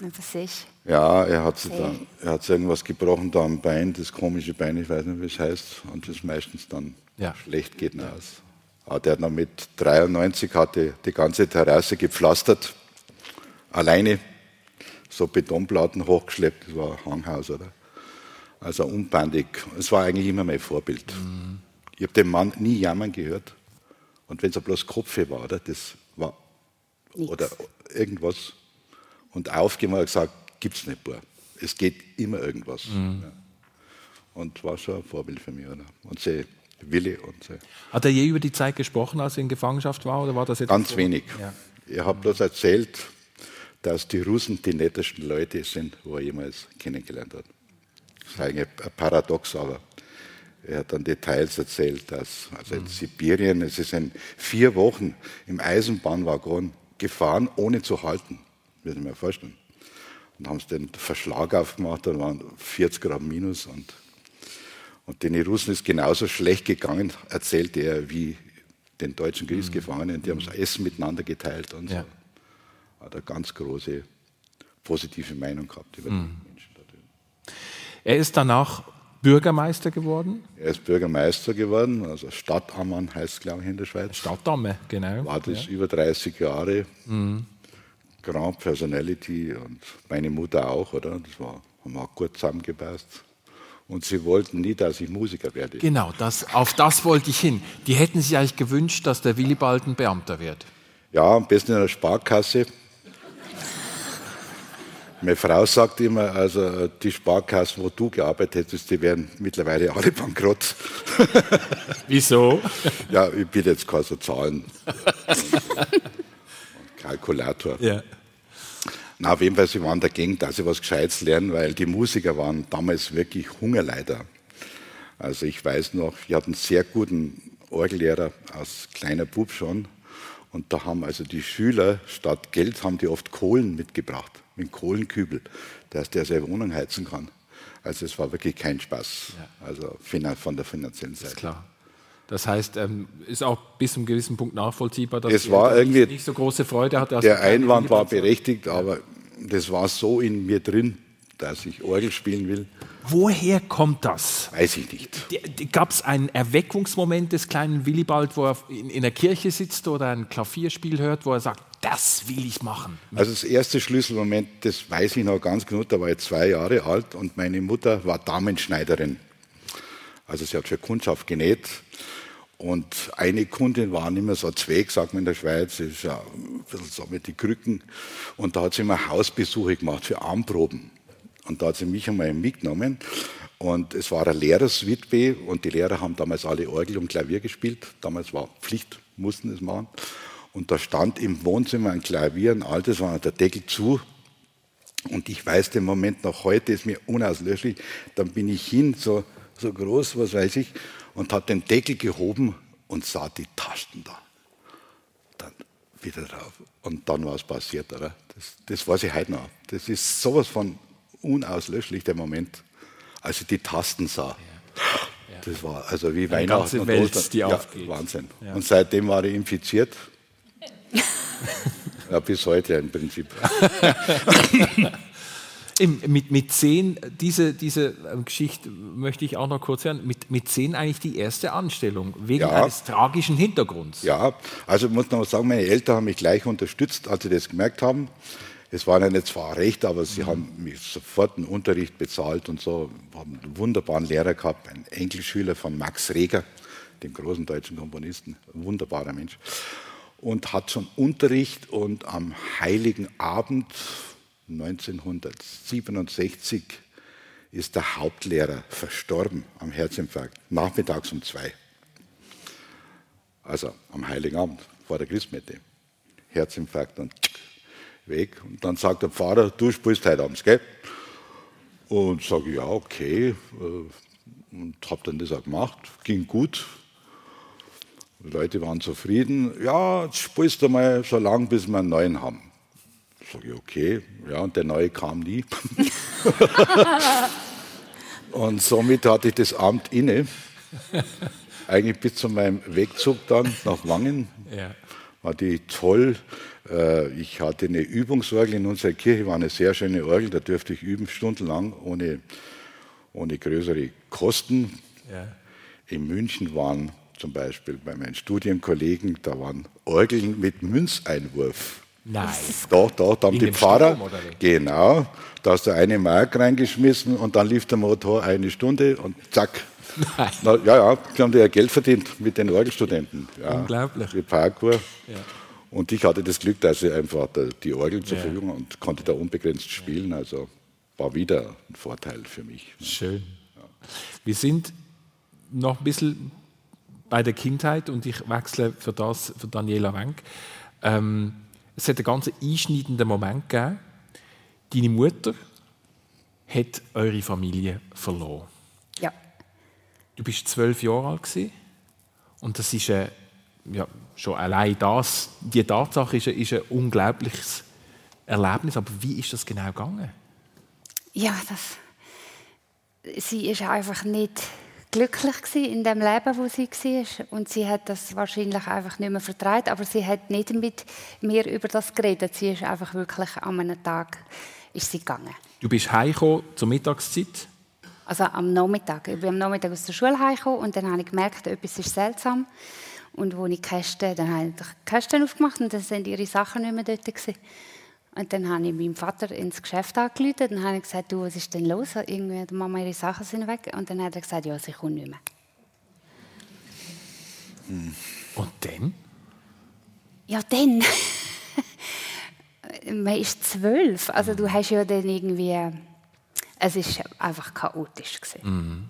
Das ist. Ja, er hat, sich dann, er hat sich irgendwas gebrochen da am Bein, das komische Bein, ich weiß nicht, wie es heißt, und das meistens dann Ja. schlecht geht aus. Aber der hat noch mit 93 hatte die ganze Terrasse gepflastert, alleine, so Betonplatten hochgeschleppt, das war ein Hanghaus, oder? Also unbandig. Es war eigentlich immer mein Vorbild. Ich habe den Mann nie jammern gehört. Und wenn es bloß Kopfweh war, oder? das war Nix. oder irgendwas. Und aufgeben hat er gesagt, gibt es nicht, Bub. Es geht immer irgendwas. Ja. Und war schon ein Vorbild für mich. Oder? Und sie Wille. Und so. Hat er je über die Zeit gesprochen, als er in Gefangenschaft war? Oder war das jetzt Ganz so? wenig. Ja. Er hat bloß erzählt, dass die Russen die nettesten Leute sind, wo er jemals kennengelernt hat. Das ist eigentlich ein Paradox, aber er hat dann Details erzählt, dass also in Sibirien, es ist in vier Wochen im Eisenbahnwaggon gefahren, ohne zu halten. Würde ich mir vorstellen. Und haben sie den Verschlag aufgemacht, da waren 40 Grad minus. Und, und den Russen ist genauso schlecht gegangen, erzählte er, wie den deutschen Kriegsgefangenen. Die haben das Essen miteinander geteilt und Ja. so. Hat eine ganz große positive Meinung gehabt über die Menschen da drüben. Er ist danach Bürgermeister geworden. Er ist Bürgermeister geworden, also Stadtammann heißt es, glaube ich, in der Schweiz. Stadtdamme, genau. War das Ja. über 30 Jahre. Grand Personality und meine Mutter auch, oder? Das war, haben auch gut zusammengepasst. Und sie wollten nie, dass ich Musiker werde. Genau, das, auf das wollte ich hin. Die hätten sich eigentlich gewünscht, dass der Willibald ein Beamter wird. Ja, am besten in einer Sparkasse. Meine Frau sagt immer, also die Sparkassen, wo du gearbeitet hättest, die wären mittlerweile alle bankrott. Wieso? Ja, ich bitte jetzt keine so Zahlen. Kalkulator. Ja. Na, auf jeden Fall, sie waren dagegen, dass sie was Gescheites lernen, weil die Musiker waren damals wirklich Hungerleider. Also ich weiß noch, ich hatte einen sehr guten Orgellehrer als kleiner Bub schon. Und da haben also die Schüler statt Geld haben die oft Kohlen mitgebracht, mit einem Kohlenkübel, dass der seine Wohnung heizen kann. Also es war wirklich kein Spaß, also finan- von der finanziellen Seite. Ist klar. Das heißt, ähm, ist auch bis zu einem gewissen Punkt nachvollziehbar, dass Es war irgendwie- nicht so große Freude hatte. Der Einwand war berechtigt, aber das war so in mir drin, dass ich Orgel spielen will, Woher kommt das? weiß ich nicht. Gab es einen Erweckungsmoment des kleinen Willibald, wo er in, in der Kirche sitzt oder ein Klavierspiel hört, wo er sagt, das will ich machen? Also das erste Schlüsselmoment, das weiß ich noch ganz genau, da war ich zwei Jahre alt und meine Mutter war Damenschneiderin. Also sie hat für Kundschaft genäht und eine Kundin war nicht mehr so zweig, sagt man in der Schweiz, ist ja ein bisschen so mit den Krücken und da hat sie immer Hausbesuche gemacht für Armproben. Und da hat sie mich einmal mitgenommen und es war eine Lehrerswitwe und die Lehrer haben damals alle Orgel und Klavier gespielt. Damals war Pflicht, mussten es machen. Und da stand im Wohnzimmer ein Klavier, ein altes, war der Deckel zu. Und ich weiß den Moment noch heute, ist mir unauslöschlich. Dann bin ich hin, so, so groß, was weiß ich, und habe den Deckel gehoben und sah die Tasten da. Dann wieder drauf. Und dann war es passiert, oder? Das, das weiß ich heute noch. Das ist sowas von unauslöschlich, der Moment, als ich die Tasten sah. Das war also wie Weihnachten ganze und Welt, Ostern. die ja, aufgeht. Wahnsinn. Und seitdem war ich infiziert. ja, bis heute im Prinzip. Mit, mit zehn, diese, diese ähm, Geschichte möchte ich auch noch kurz hören, mit, mit zehn eigentlich die erste Anstellung, wegen Ja. eines tragischen Hintergrunds. Ja, also ich muss noch sagen, meine Eltern haben mich gleich unterstützt, als sie das gemerkt haben. Es war ihnen zwar recht, aber sie haben mich sofort einen Unterricht bezahlt und so. Wir haben einen wunderbaren Lehrer gehabt, einen Enkelschüler von Max Reger, dem großen deutschen Komponisten, ein wunderbarer Mensch. Und hat schon Unterricht und am Heiligen Abend 1967 ist der Hauptlehrer verstorben am Herzinfarkt, nachmittags um zwei. Also am Heiligen Abend vor der Christmette. Herzinfarkt und weg. Und dann sagt der Pfarrer, du spielst heute abends, gell? Und sage ja, okay. äh, Und habe dann das auch gemacht. Ging gut. Die Leute waren zufrieden. Ja, jetzt spielst du mal so lange, bis wir einen neuen haben. Sage ich, okay. Ja, und der neue kam nie. und somit hatte ich das Amt inne. Eigentlich bis zu meinem Wegzug dann nach Wangen Ja. war die toll. Äh, Ich hatte eine Übungsorgel in unserer Kirche, war eine sehr schöne Orgel, da durfte ich üben, stundenlang, ohne, ohne größere Kosten. Ja. In München waren zum Beispiel bei meinen Studienkollegen, da waren Orgeln mit Münzeinwurf. Nein. Doch, doch, da haben In die Pfarrer, genau, da hast du eine Mark reingeschmissen und dann lief der Motor eine Stunde und zack. Na, ja, ja, die haben ja Geld verdient mit den Orgelstudenten. Ja, Unglaublich. Die Parkour. Und ich hatte das Glück, dass ich einfach die Orgel zur Verfügung und konnte da unbegrenzt spielen. Also war wieder ein Vorteil für mich. Schön. Wir sind noch ein bisschen bei der Kindheit und ich wechsle für das für Daniela Wenk. Ähm, es hat einen ganz einschneidenden Moment gegeben. Deine Mutter hat eure Familie verloren. Ja. Du bist zwölf Jahre alt gewesen, und das ist ein, ja, schon allein das, die Tatsache ist ein, ist ein unglaubliches Erlebnis. Aber wie ist das genau gegangen? Ja, das, sie ist einfach nicht glücklich in dem Leben, wo sie war. Und sie hat das wahrscheinlich einfach nicht mehr vertraut, aber sie hat nicht mit mir über das geredet. Sie ist einfach wirklich an einem Tag ist sie gegangen. Du bist heimgekommen zur Mittagszeit? Also am Nachmittag. Ich bin am Nachmittag aus der Schule heimgekommen und dann habe ich gemerkt, etwas ist seltsam. Und als ich die Kästen, dann habe ich die Kästen aufgemacht und dann sind ihre Sachen nicht mehr dort gewesen. Und dann habe ich meinem Vater ins Geschäft angerufen und habe gesagt, du, was ist denn los? Irgendwie, die Mama, ihre Sachen sind weg. Und dann hat er gesagt, ja, sie kommt nicht mehr. Und dann? Ja, dann. Man ist zwölf. Also du hast ja dann irgendwie... Es ist einfach chaotisch. Mhm.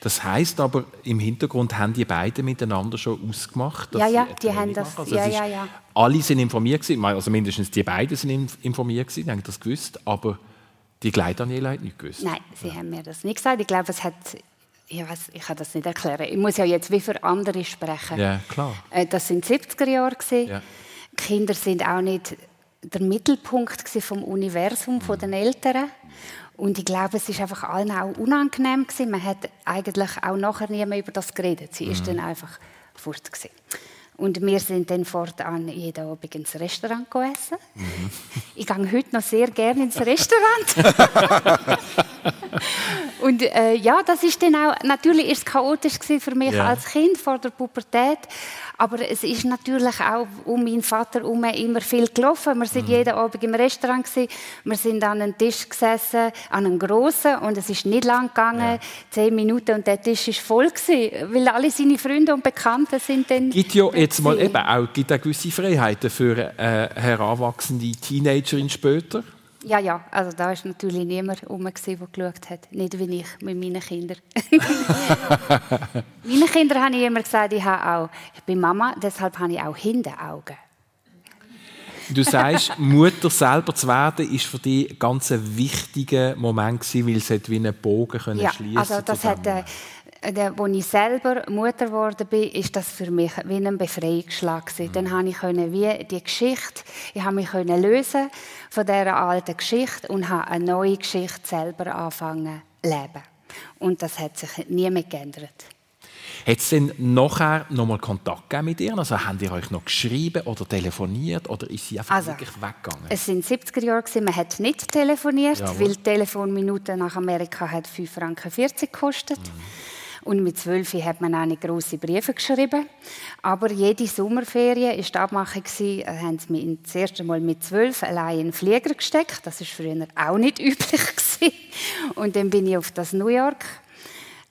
Das heißt aber, im Hintergrund haben die beiden miteinander schon ausgemacht. ja, ja, die haben das. Also ja, ja, ja. Alle sind informiert gewesen, also mindestens die beiden sind informiert gewesen, die haben das gewusst, aber die Kleine Daniela hat nicht gewusst. Nein, sie ja. haben mir das nicht gesagt. Ich glaube, es hat ich, weiß, ich kann das nicht erklären. Ich muss ja jetzt wie für andere sprechen. Ja, klar. Äh, das sind 70er Jahre Ja. Kinder sind auch nicht der Mittelpunkt vom Universum von den Eltern. Und ich glaube, es ist einfach allen auch unangenehm gewesen. Man hat eigentlich auch nachher nie mehr über das geredet. Sie ist mhm. dann einfach fort gewesen. Und wir sind dann fortan jeden Abend ins Restaurant essen. Mhm. Ich gehe heute noch sehr gerne ins Restaurant. und äh, ja, das ist dann auch, natürlich ist es chaotisch für mich ja. als Kind vor der Pubertät, aber es ist natürlich auch um meinen Vater herum immer viel gelaufen. Wir sind mhm. jeden Abend im Restaurant gewesen. Wir sind an einem Tisch gesessen, an einem großen, und es ist nicht lang gegangen, ja. zehn Minuten, und der Tisch ist voll gewesen, weil alle seine Freunde und Bekannten sind dann. Gibt ja jetzt mal eben auch, gibt auch gewisse Freiheiten für äh, heranwachsende Teenagerin später. Ja, ja, also da war natürlich niemand herum, der geschaut hat. Nicht wie ich mit meinen Kindern. Meine Kinder habe ich immer gesagt, ich, habe auch, ich bin Mama, deshalb habe ich auch Hinteraugen. Du sagst, Mutter selber zu werden, ist für dich ganz ein wichtiger Moment gewesen, weil es wie einen Bogen können ja, also das hat, äh, als ich selber Mutter geworden bin, ist das für mich wie ein Befreiungsschlag Mhm. Dann konnte ich wie die Geschichte, ich habe mich lösen von dieser alten Geschichte und habe eine neue Geschichte selber anfangen zu leben. Und das hat sich nie mehr geändert. Hat es denn nachher nochmal Kontakt gegeben mit ihr? Also haben ihr euch noch geschrieben oder telefoniert oder ist sie einfach also, wirklich weggegangen? Es sind 70er Jahre man hat nicht telefoniert, Jawohl. weil die Telefonminute nach Amerika hat 5 Franken 40 gekostet. Mhm. Und mit zwölf hat man auch nicht grosse Briefe geschrieben. Aber jede Sommerferien war die Abmachung, äh, haben sie mich das erste Mal mit zwölf allein in den Flieger gesteckt. Das war früher auch nicht üblich. Und dann bin ich auf das New York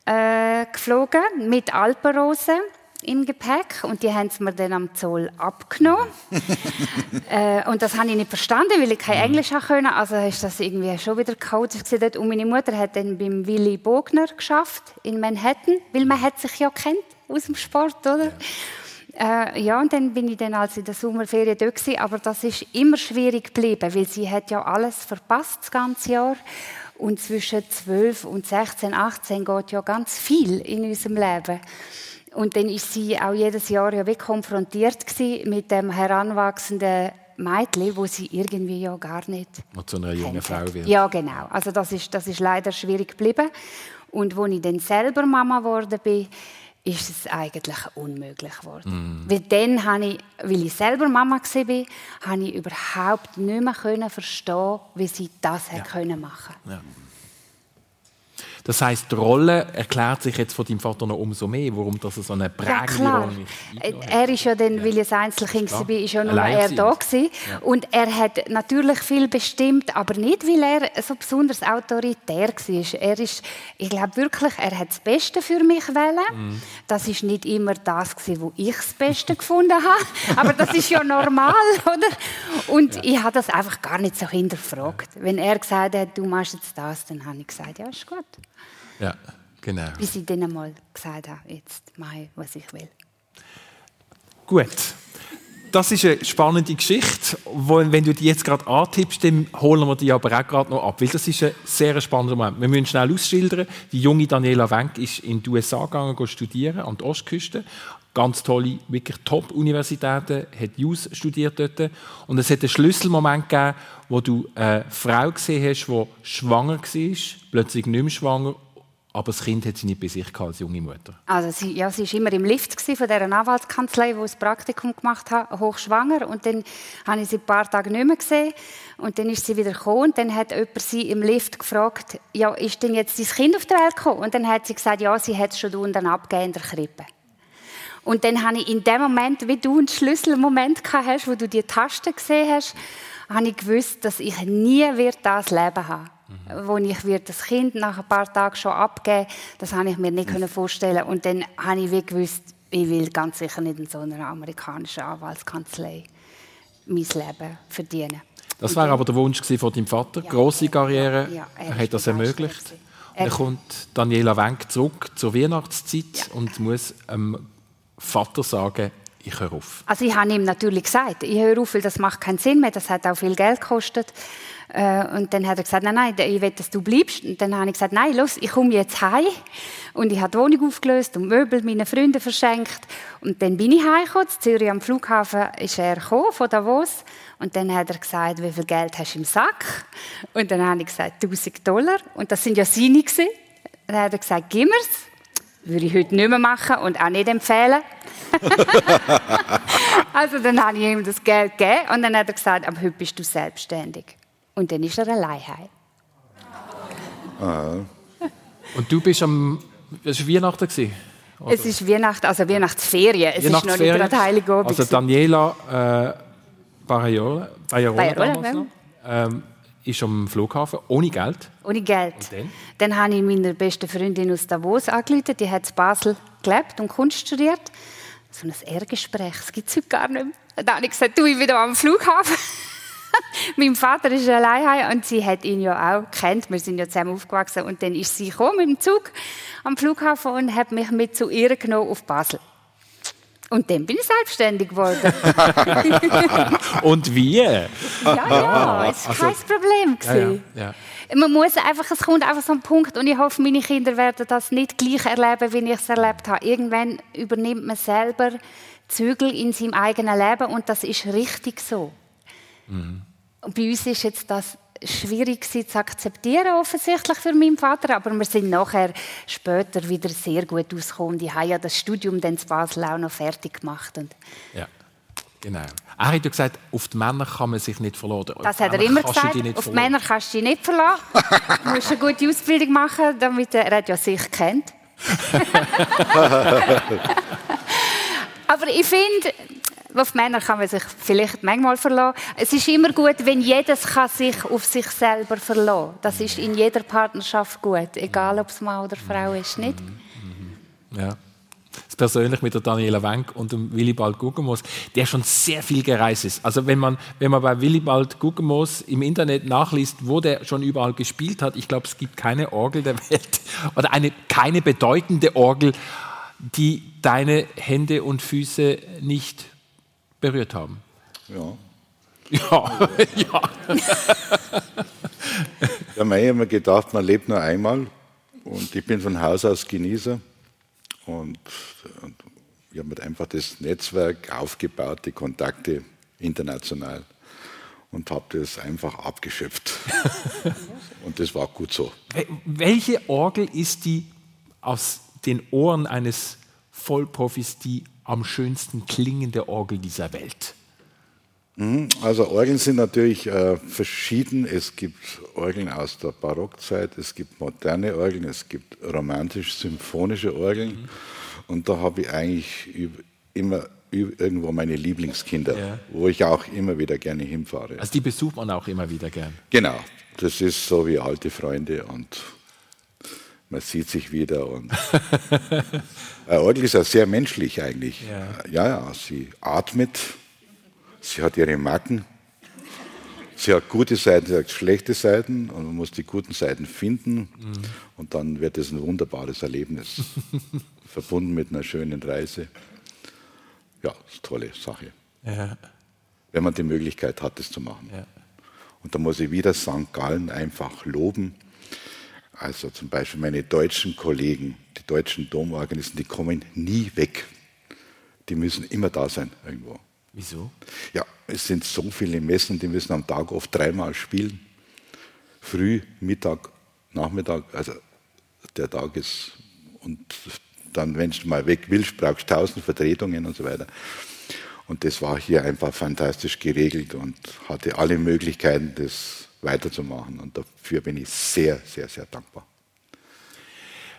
äh, geflogen mit Alpenrosen im Gepäck und die haben es mir dann am Zoll abgenommen. äh, und das habe ich nicht verstanden, weil ich kein mhm. Englisch konnte. Also ist das irgendwie schon wieder chaotisch. Und meine Mutter hat dann beim Willy Bogner geschafft in Manhattan, weil man hat sich ja kennt aus dem Sport, oder? Ja. Äh, ja, und dann bin ich dann also in der Sommerferien dort gewesen, aber das ist immer schwierig geblieben, weil sie hat ja alles verpasst das ganze Jahr. Und zwischen 12 und 16, 18 geht ja ganz viel in unserem Leben. Und dann ist sie auch jedes Jahr ja wie konfrontiert mit dem heranwachsenden Mädchen, wo sie irgendwie ja gar nicht. Und zu einer jungen Frau wird. Ja, genau. Also das ist, das ist leider schwierig geblieben. Und als ich dann selber Mama geworden bin, ist es eigentlich unmöglich geworden. Mm. Weil dann habe ich, weil ich selber Mama war, habe ich überhaupt nicht mehr verstehen, wie sie das ja. machen konnte. Ja. Das heißt, die Rolle erklärt sich jetzt von deinem Vater noch umso mehr, warum das so eine prägende ja, Rolle ist. Er ist ja dann, ja. weil ich ein Einzelkind war, ist ja nur er da gewesen. Ja. Und er hat natürlich viel bestimmt, aber nicht, weil er so besonders autoritär war. Er ist, ich glaube wirklich, er hat das Beste für mich wählen. Mhm. Das ist nicht immer das gewesen, wo ich das Beste gefunden habe, aber das ist ja normal, oder? Und ja. ich habe das einfach gar nicht so hinterfragt. Wenn er gesagt hat, du machst jetzt das, dann habe ich gesagt, ja, ist gut. Ja, genau. Bis ich dann einmal gesagt habe, jetzt mache ich, was ich will. Gut. Das ist eine spannende Geschichte. wenn du die jetzt gerade antippst, dann holen wir die aber auch gerade noch ab. Weil das ist ein sehr spannender Moment. Wir müssen schnell ausschildern. Die junge Daniela Wenk ist in die USA gegangen, studieren, an der Ostküste. Ganz tolle, wirklich Top-Universitäten, hat Jus studiert dort. Und es hat einen Schlüsselmoment gegeben, wo du eine Frau gesehen hast, die schwanger war, plötzlich nicht mehr schwanger aber das Kind hat sie nicht bei sich gehabt, als junge Mutter. Also sie, ja, sie war immer im Lift von dieser Anwaltskanzlei, wo ich das Praktikum gemacht habe, hochschwanger. Und dann habe ich sie ein paar Tage nicht mehr gesehen. Und dann ist sie wieder gekommen. Und dann hat jemand sie im Lift gefragt, ja, ist denn jetzt dein Kind auf die Welt gekommen? Und dann hat sie gesagt, ja, sie hat es schon unten abgegeben in der Krippe. Und dann habe ich in dem Moment, wie du einen Schlüsselmoment gehabt hast, wo du die Taste gesehen hast, habe ich gewusst, dass ich nie das Leben haben. Wo ich das Kind nach ein paar Tagen schon abgeben das habe ich mir nicht mhm. vorstellen Und dann habe ich wie gewusst, ich will ganz sicher nicht in so einer amerikanischen Anwaltskanzlei mein Leben verdienen. Das war aber der Wunsch von deinem Vater, ja, große Karriere. Ja, er, er hat das ermöglicht. Dann kommt Daniela Wenk zurück zur Weihnachtszeit ja. und muss dem Vater sagen, ich höre auf. Also ich habe ihm natürlich gesagt, ich höre auf, weil das macht keinen Sinn mehr, das hat auch viel Geld gekostet. Äh, und dann hat er gesagt, nein, nein, ich will, dass du bleibst. Und dann habe ich gesagt, nein, los, ich komme jetzt heim. Und ich habe die Wohnung aufgelöst und Möbel meinen Freunden verschenkt. Und dann bin ich heimgekommen. In Zürich am Flughafen ist er gekommen, von Davos. Und dann hat er gesagt, wie viel Geld hast du im Sack? Und dann habe ich gesagt, 1000 Dollar. Und das sind ja seine gewesen. Dann hat er gesagt, gib mir's. Würde ich heute nicht mehr machen und auch nicht empfehlen. also dann habe ich ihm das Geld gegeben und dann hat er gesagt, ab heute bist du selbstständig. Und dann ist er allein heim. Ah. Und du bist am es war Weihnachten gewesen, Es ist Weihnachten, also Weihnachtsferien. Es Weihnachtsferien. ist noch nicht gerade Heiligabend. Also Daniela äh, ähm, ist am Flughafen ohne Geld. Ohne Geld. dann? dann habe ich meiner besten Freundin aus Davos angerufen. Die hat in Basel gelebt und Kunst studiert. So ein R-Gespräch, das gibt es heute gar nicht mehr. Dann habe ich gesagt, du, ich bin wieder am Flughafen. mein Vater ist allein und sie hat ihn ja auch kennt. Wir sind ja zusammen aufgewachsen und dann ist sie gekommen mit dem Zug am Flughafen und hat mich mit zu ihr genommen auf Basel. Und dann bin ich selbstständig geworden. und wie? Ja, ja, es war also, kein Problem. Ja, ja, ja. Man muss einfach, es kommt einfach so ein Punkt und ich hoffe, meine Kinder werden das nicht gleich erleben, wie ich es erlebt habe. Irgendwann übernimmt man selber Zügel in seinem eigenen Leben und das ist richtig so. Mhm. Und bei uns ist jetzt das schwierig zu akzeptieren, offensichtlich für meinen Vater, aber wir sind nachher später wieder sehr gut ausgekommen. Ich habe ja das Studium dann in Basel auch noch fertig gemacht. Und ja, genau. Er hat ja gesagt, auf die Männer kann man sich nicht verlassen. Das hat er immer gesagt, auf die Männer kannst du dich nicht verlassen. du musst eine gute Ausbildung machen, damit er ja sich kennt. aber ich finde, auf Männer kann man sich vielleicht manchmal verlassen. Es ist immer gut, wenn jedes kann sich auf sich selber verlassen. Das ist in jeder Partnerschaft gut, egal ob es Mann oder Frau ist, nicht? Ja. Das persönlich mit der Daniela Wenk und dem Willibald Guggenmoos, der schon sehr viel gereist ist. Also wenn man, wenn man bei Willibald Guggenmoos im Internet nachliest, wo der schon überall gespielt hat, ich glaube, es gibt keine Orgel der Welt oder eine, keine bedeutende Orgel, die deine Hände und Füße nicht berührt haben. Ja. Ja, ja. ja, ich habe mir gedacht, man lebt nur einmal und ich bin von Haus aus Genießer und, und ich habe mir einfach das Netzwerk aufgebaut, die Kontakte international und habe das einfach abgeschöpft. und das war gut so. Welche Orgel ist die aus den Ohren eines Vollprofis die am schönsten klingende Orgel dieser Welt? Mhm, also Orgeln sind natürlich äh, verschieden. Es gibt Orgeln aus der Barockzeit, es gibt moderne Orgeln, es gibt romantisch-symphonische Orgeln. Mhm. Und da habe ich eigentlich immer irgendwo meine Lieblingskinder, ja. wo ich auch immer wieder gerne hinfahre. Also die besucht man auch immer wieder gern? Genau, das ist so wie alte Freunde und man sieht sich wieder. Und äh, Orgel ist ja sehr menschlich eigentlich. Ja. ja, ja, sie atmet, sie hat ihre Macken, sie hat gute Seiten, sie hat schlechte Seiten und man muss die guten Seiten finden mhm. und dann wird es ein wunderbares Erlebnis, verbunden mit einer schönen Reise. ja, das ist eine tolle Sache. Ja. Wenn man die Möglichkeit hat, das zu machen. Ja. Und da muss ich wieder St. Gallen einfach loben. Also zum Beispiel meine deutschen Kollegen, die deutschen Domorganisten, die kommen nie weg. Die müssen immer da sein irgendwo. Wieso? Ja, es sind so viele Messen, die müssen am Tag oft dreimal spielen. Früh, Mittag, Nachmittag. Also der Tag ist. Und dann, wenn du mal weg willst, brauchst du tausend Vertretungen und so weiter. Und das war hier einfach fantastisch geregelt und hatte alle Möglichkeiten, das weiterzumachen. Und dafür bin ich sehr, sehr, sehr dankbar.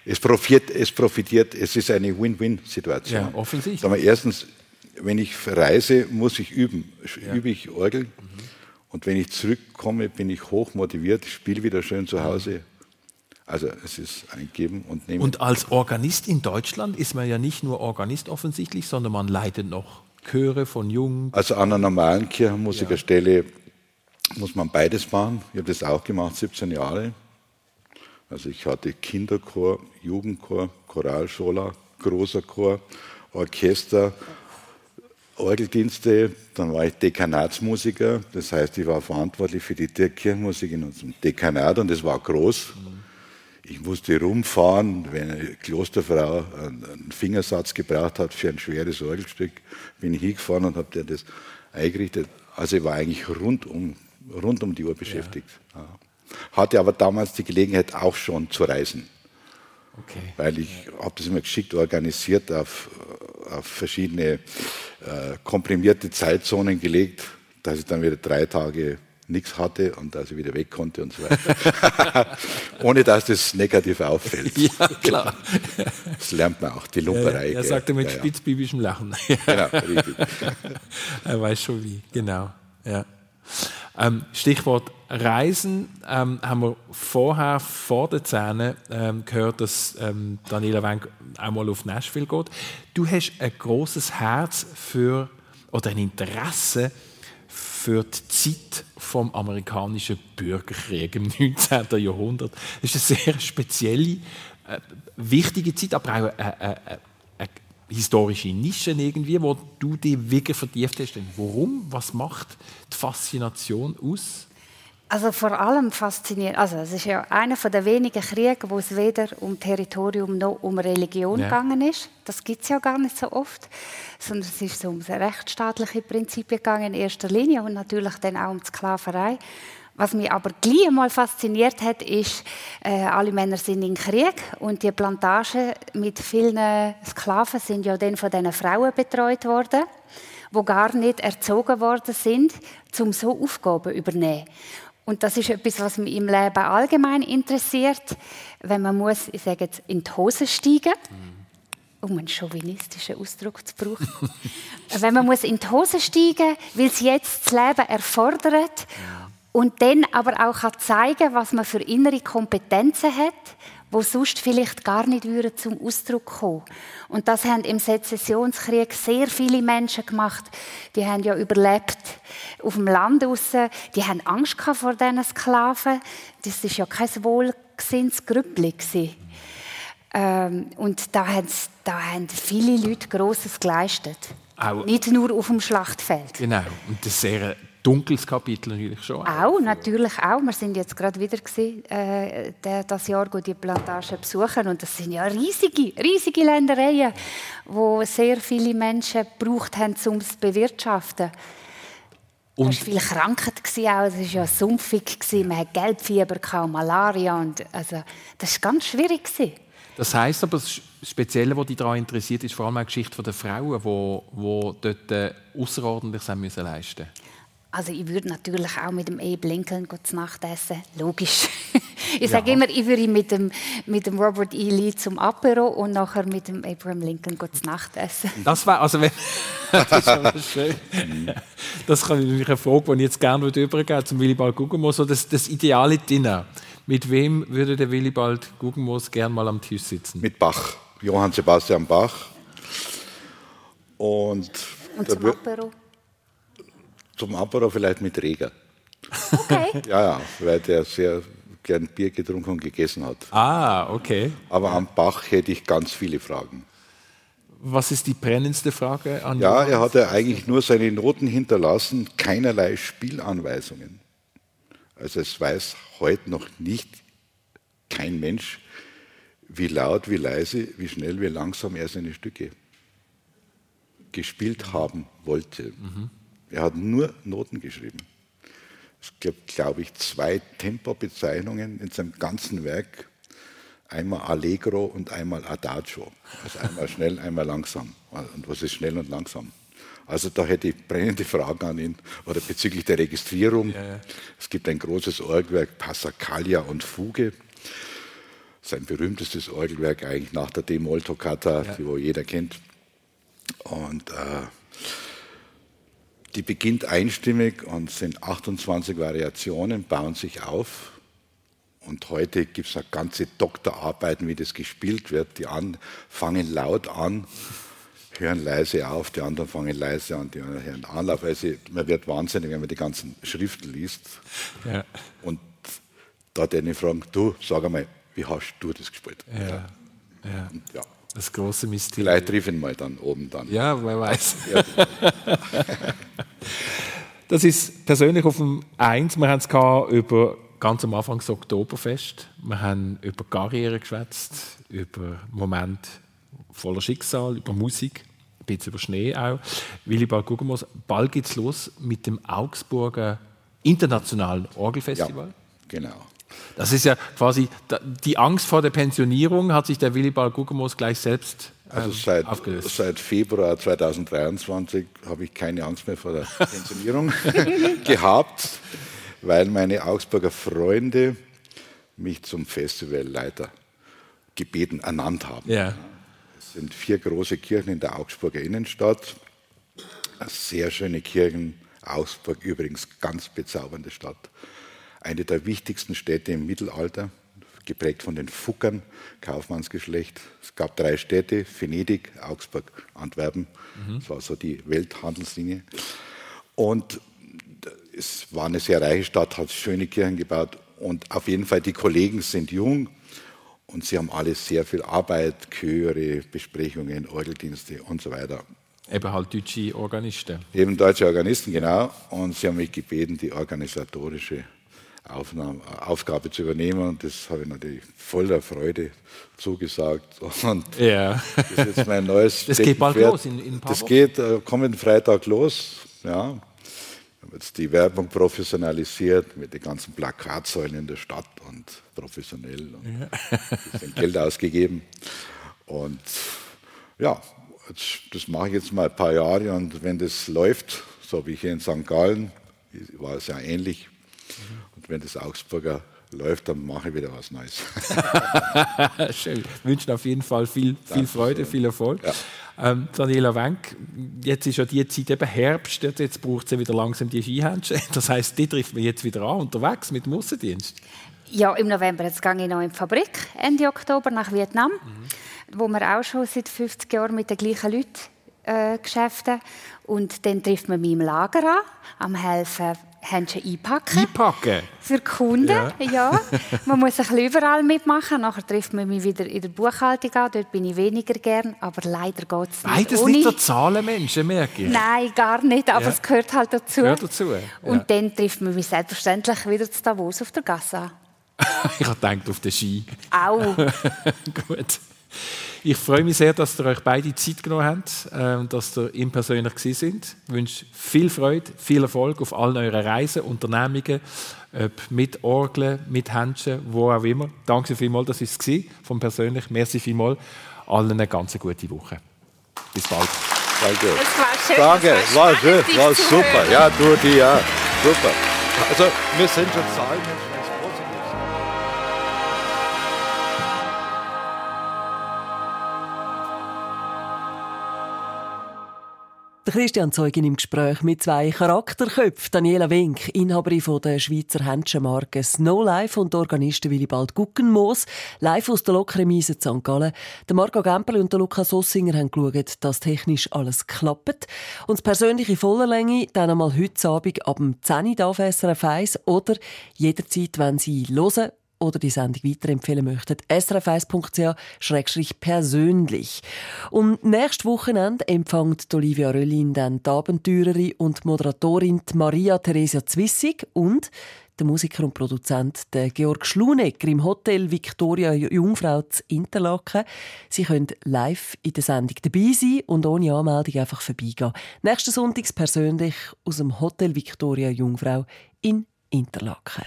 Es profitiert, es, profitiert, es ist eine Win-Win-Situation. Ja, offensichtlich. Wir, erstens, wenn ich reise, muss ich üben. Ja. Übe ich Orgel. Mhm. Und wenn ich zurückkomme, bin ich hoch motiviert, spiele wieder schön zu Hause. Also es ist ein Geben und Nehmen. Und als Organist in Deutschland ist man ja nicht nur Organist offensichtlich, sondern man leitet noch Chöre von Jungen. Also an einer normalen Kirchenmusikerstelle. Muss man beides machen. Ich habe das auch gemacht, 17 Jahre. Also ich hatte Kinderchor, Jugendchor, Choralschola, großer Chor, Orchester, Orgeldienste, dann war ich Dekanatsmusiker, das heißt, ich war verantwortlich für die Kirchenmusik in unserem Dekanat und das war groß. Ich musste rumfahren, wenn eine Klosterfrau einen Fingersatz gebraucht hat für ein schweres Orgelstück, bin ich hingefahren und habe dir das eingerichtet. Also ich war eigentlich rund um, rund um die Uhr beschäftigt. Ja. Hatte aber damals die Gelegenheit auch schon zu reisen. Okay. Weil ich habe das immer geschickt organisiert, auf, auf verschiedene äh, komprimierte Zeitzonen gelegt, dass ich dann wieder drei Tage nichts hatte und dass ich wieder weg konnte und so weiter. Ohne dass das negativ auffällt. Ja, klar. Das lernt man auch, die Lumperei. Ja, er sagte mit ja, spitzbübischem Lachen. Genau, richtig. er weiß schon wie, genau. Ja. Ähm, Stichwort Reisen ähm, haben wir vorher vor den Zähnen ähm, gehört, dass ähm, Daniela Wenk einmal auf Nashville geht. Du hast ein großes Herz für oder ein Interesse für die Zeit vom amerikanischen Bürgerkrieg im 19. Jahrhundert. Das ist eine sehr spezielle, äh, wichtige Zeit, aber auch eine, eine historische Nische irgendwie, wo du dich wirklich vertieft hast. Warum? Was macht die Faszination aus? Also vor allem fasziniert, also es ist ja einer der wenigen Kriege, wo es weder um Territorium noch um Religion ja. gegangen ist. Das gibt es ja gar nicht so oft, sondern es ist so um rechtsstaatliche Prinzipien gegangen in erster Linie und natürlich dann auch um die Sklaverei. Was mich aber gleich einmal fasziniert hat, ist, äh, alle Männer sind im Krieg und die Plantagen mit vielen Sklaven sind ja dann von diesen Frauen betreut worden, wo gar nicht erzogen worden sind, um so Aufgaben zu übernehmen. Und das ist etwas, was mich im Leben allgemein interessiert, wenn man muss, ich sage jetzt, in die Hose steigen, um einen chauvinistischen Ausdruck zu brauchen. wenn man muss in die Hose steigen, weil es jetzt das Leben erfordert und dann aber auch zeigen was man für innere Kompetenzen hat, wo sonst vielleicht gar nicht würden zum Ausdruck kommen. Und das haben im Sezessionskrieg sehr viele Menschen gemacht. Die haben ja überlebt auf dem Land raus. Die haben Angst vor diesen Sklaven. Das ist ja kein wohlgesinns Grüppli ähm, und da haben, da haben viele Leute Grosses geleistet. Auch nicht nur auf dem Schlachtfeld. Genau. Und das sehr dunkles Kapitel natürlich schon. Auch, natürlich auch. Wir sind jetzt gerade wieder gewesen, äh, das Jahr die Plantage besuchen und das sind ja riesige, riesige Ländereien, wo sehr viele Menschen gebraucht haben, um es zu bewirtschaften. Und es war viel Krankheit, auch. es war ja sumpfig, man hatte Gelbfieber, Malaria. Und, also, das war ganz schwierig. Das heisst aber, das Spezielle, was dich daran interessiert, ist vor allem die Geschichte der Frauen, die, die dort äh, außerordentlich leisten müssen. Also ich würde natürlich auch mit dem Abe Lincoln zu Nacht essen, logisch. ich sage ja. immer, ich würde mit dem, mit dem Robert E. Lee zum Apero und nachher mit dem Abraham Lincoln zu Nacht essen. Das war also wenn, das ist schön. Das kann ich eine Frage, die ich jetzt gerne übergeben zum Willibald Guggenmoos, so das, das ideale Dinner. Mit wem würde der Willibald Guggenmoos gerne mal am Tisch sitzen? Mit Bach, Johann Sebastian Bach. Und, und zum Apero? Zum Apero vielleicht mit Reger. Okay. ja, ja, weil der sehr gern Bier getrunken und gegessen hat. Ah, okay. Aber am Bach hätte ich ganz viele Fragen. Was ist die brennendste Frage an Ja, er hatte eigentlich nur seine Noten hinterlassen, keinerlei Spielanweisungen. Also es weiß heute noch nicht kein Mensch, wie laut, wie leise, wie schnell, wie langsam er seine Stücke gespielt haben wollte. Mhm. Er hat nur Noten geschrieben. Es gibt, glaube ich, zwei Tempobezeichnungen in seinem ganzen Werk einmal Allegro und einmal Adagio. Also einmal schnell, einmal langsam. Und was ist schnell und langsam? Also da hätte ich brennende Fragen an ihn oder bezüglich der Registrierung. Ja, ja. Es gibt ein großes Orgelwerk, Passacaglia und Fuge. Sein berühmtestes Orgelwerk eigentlich nach der D-Moll-Toccata, ja. die wo jeder kennt. Und äh, die beginnt einstimmig und sind 28 Variationen, bauen sich auf und heute gibt es ganze Doktorarbeiten, wie das gespielt wird. Die einen fangen laut an, hören leise auf, die anderen fangen leise an, die anderen hören Anlauf. Also man wird wahnsinnig, wenn man die ganzen Schriften liest. Ja. Und da den fragen, du, sag einmal, wie hast du das gespielt? Ja. ja. Und, ja. Das große Mysterium. Vielleicht triff ihn mal dann oben dann. Ja, wer weiß. Das ist persönlich auf dem Eins. Wir haben es über ganz am Anfang das Oktoberfest. Wir haben über Karriere geschwätzt, über Moment voller Schicksal, über Musik, ein bisschen über Schnee auch. Willibald Guggenmoos, bald geht's los mit dem Augsburger Internationalen Orgelfestival. Ja, genau. Das ist ja quasi die Angst vor der Pensionierung hat sich der Willibald Guggenmoos gleich selbst ähm, also seit, aufgelöst. seit Februar 2023 habe ich keine Angst mehr vor der Pensionierung gehabt weil meine Augsburger Freunde mich zum Festivalleiter gebeten, ernannt haben. Ja. Es sind vier große Kirchen in der Augsburger Innenstadt. Sehr schöne Kirchen. Augsburg übrigens ganz bezaubernde Stadt. Eine der wichtigsten Städte im Mittelalter, geprägt von den Fuckern, Kaufmannsgeschlecht. Es gab drei Städte, Venedig, Augsburg, Antwerpen. Mhm. Das war so die Welthandelslinie. Und es war eine sehr reiche Stadt, hat schöne Kirchen gebaut und auf jeden Fall die Kollegen sind jung und sie haben alle sehr viel Arbeit, Chöre, Besprechungen, Orgeldienste und so weiter. Eben halt deutsche Organisten. Eben deutsche Organisten, genau. Und sie haben mich gebeten, die organisatorische Aufnahme, Aufgabe zu übernehmen. Und das habe ich natürlich voller Freude zugesagt. Und ja. das ist jetzt mein neues Das geht bald los in, in ein paar Das Wochen. geht äh, kommenden Freitag los. Ja, haben jetzt die Werbung professionalisiert mit den ganzen Plakatsäulen in der Stadt und professionell und ja. bisschen Geld ausgegeben. Und ja, jetzt, das mache ich jetzt mal ein paar Jahre und wenn das läuft, so wie hier in St. Gallen, war es ja ähnlich. Und wenn das Augsburger läuft, dann mache ich wieder was Neues. Schön. Wir wünschen auf jeden Fall viel, viel Freude, viel Erfolg. Ja. Ähm, Daniela Wenk, jetzt ist ja die Zeit eben Herbst, jetzt braucht sie wieder langsam die Skihändchen. Das heisst, die trifft man jetzt wieder an, unterwegs mit dem Aussendienst. Ja, im November jetzt gehe ich noch in die Fabrik, Ende Oktober nach Vietnam, mhm. wo wir auch schon seit 50 Jahren mit den gleichen Leuten äh, geschäften. Und dann trifft man mich im Lager an, am helfen Händchen einpacken. Einpacken? Für Kunden, ja. ja. Man muss ein bisschen überall mitmachen. Nachher trifft man mich wieder in der Buchhaltung an. Dort bin ich weniger gern, aber leider geht es nicht Beides nicht der Zahlenmenschen, merke ich. Nein, gar nicht, aber ja. es gehört halt dazu. Gehört dazu. Ja. Und dann trifft man mich selbstverständlich wieder zu Davos auf der Gasse an. ich habe gedacht, auf den Ski. Auch. Gut. Ich freue mich sehr, dass ihr euch beide Zeit genommen habt äh, und dass ihr ihm persönlich gewesen sind. Ich wünsche viel Freude, viel Erfolg auf allen euren Reisen, Unternehmungen, ob mit Orgeln, mit Händchen, wo auch immer. Danke vielmals, das war es von persönlich. Merci vielmals. Allen eine ganz gute Woche. Bis bald. Danke. Es war schön. Danke, war, war schön, war super. Ja, du, die, ja, super. Also, wir sind schon Zahlen. Christian Zeugin im Gespräch mit zwei Charakterköpfen. Daniela Wink, Inhaberin der Schweizer Händchenmarke Snow Life und Organisten Willibald Guckenmoos, live aus der Lokremise St. Gallen. Der Marco Gemperli und der Lukas Ossinger haben geschaut, dass technisch alles klappt. Und das persönliche Vollerlänge dann einmal heute Abend ab dem 10 Uhr auf SRF 1 oder jederzeit, wenn Sie hören oder die Sendung weiterempfehlen möchten, srf1.ch-persönlich. Und nächstes Wochenende empfängt Olivia Röllin dann die Abenteurerin und Moderatorin Maria Theresia Zwissig und der Musiker und Produzent Georg Schlunecker im Hotel Victoria Jungfrau zu Interlaken. Sie können live in der Sendung dabei sein und ohne Anmeldung einfach vorbeigehen. Nächsten Sonntag persönlich aus dem Hotel Victoria Jungfrau in Interlaken.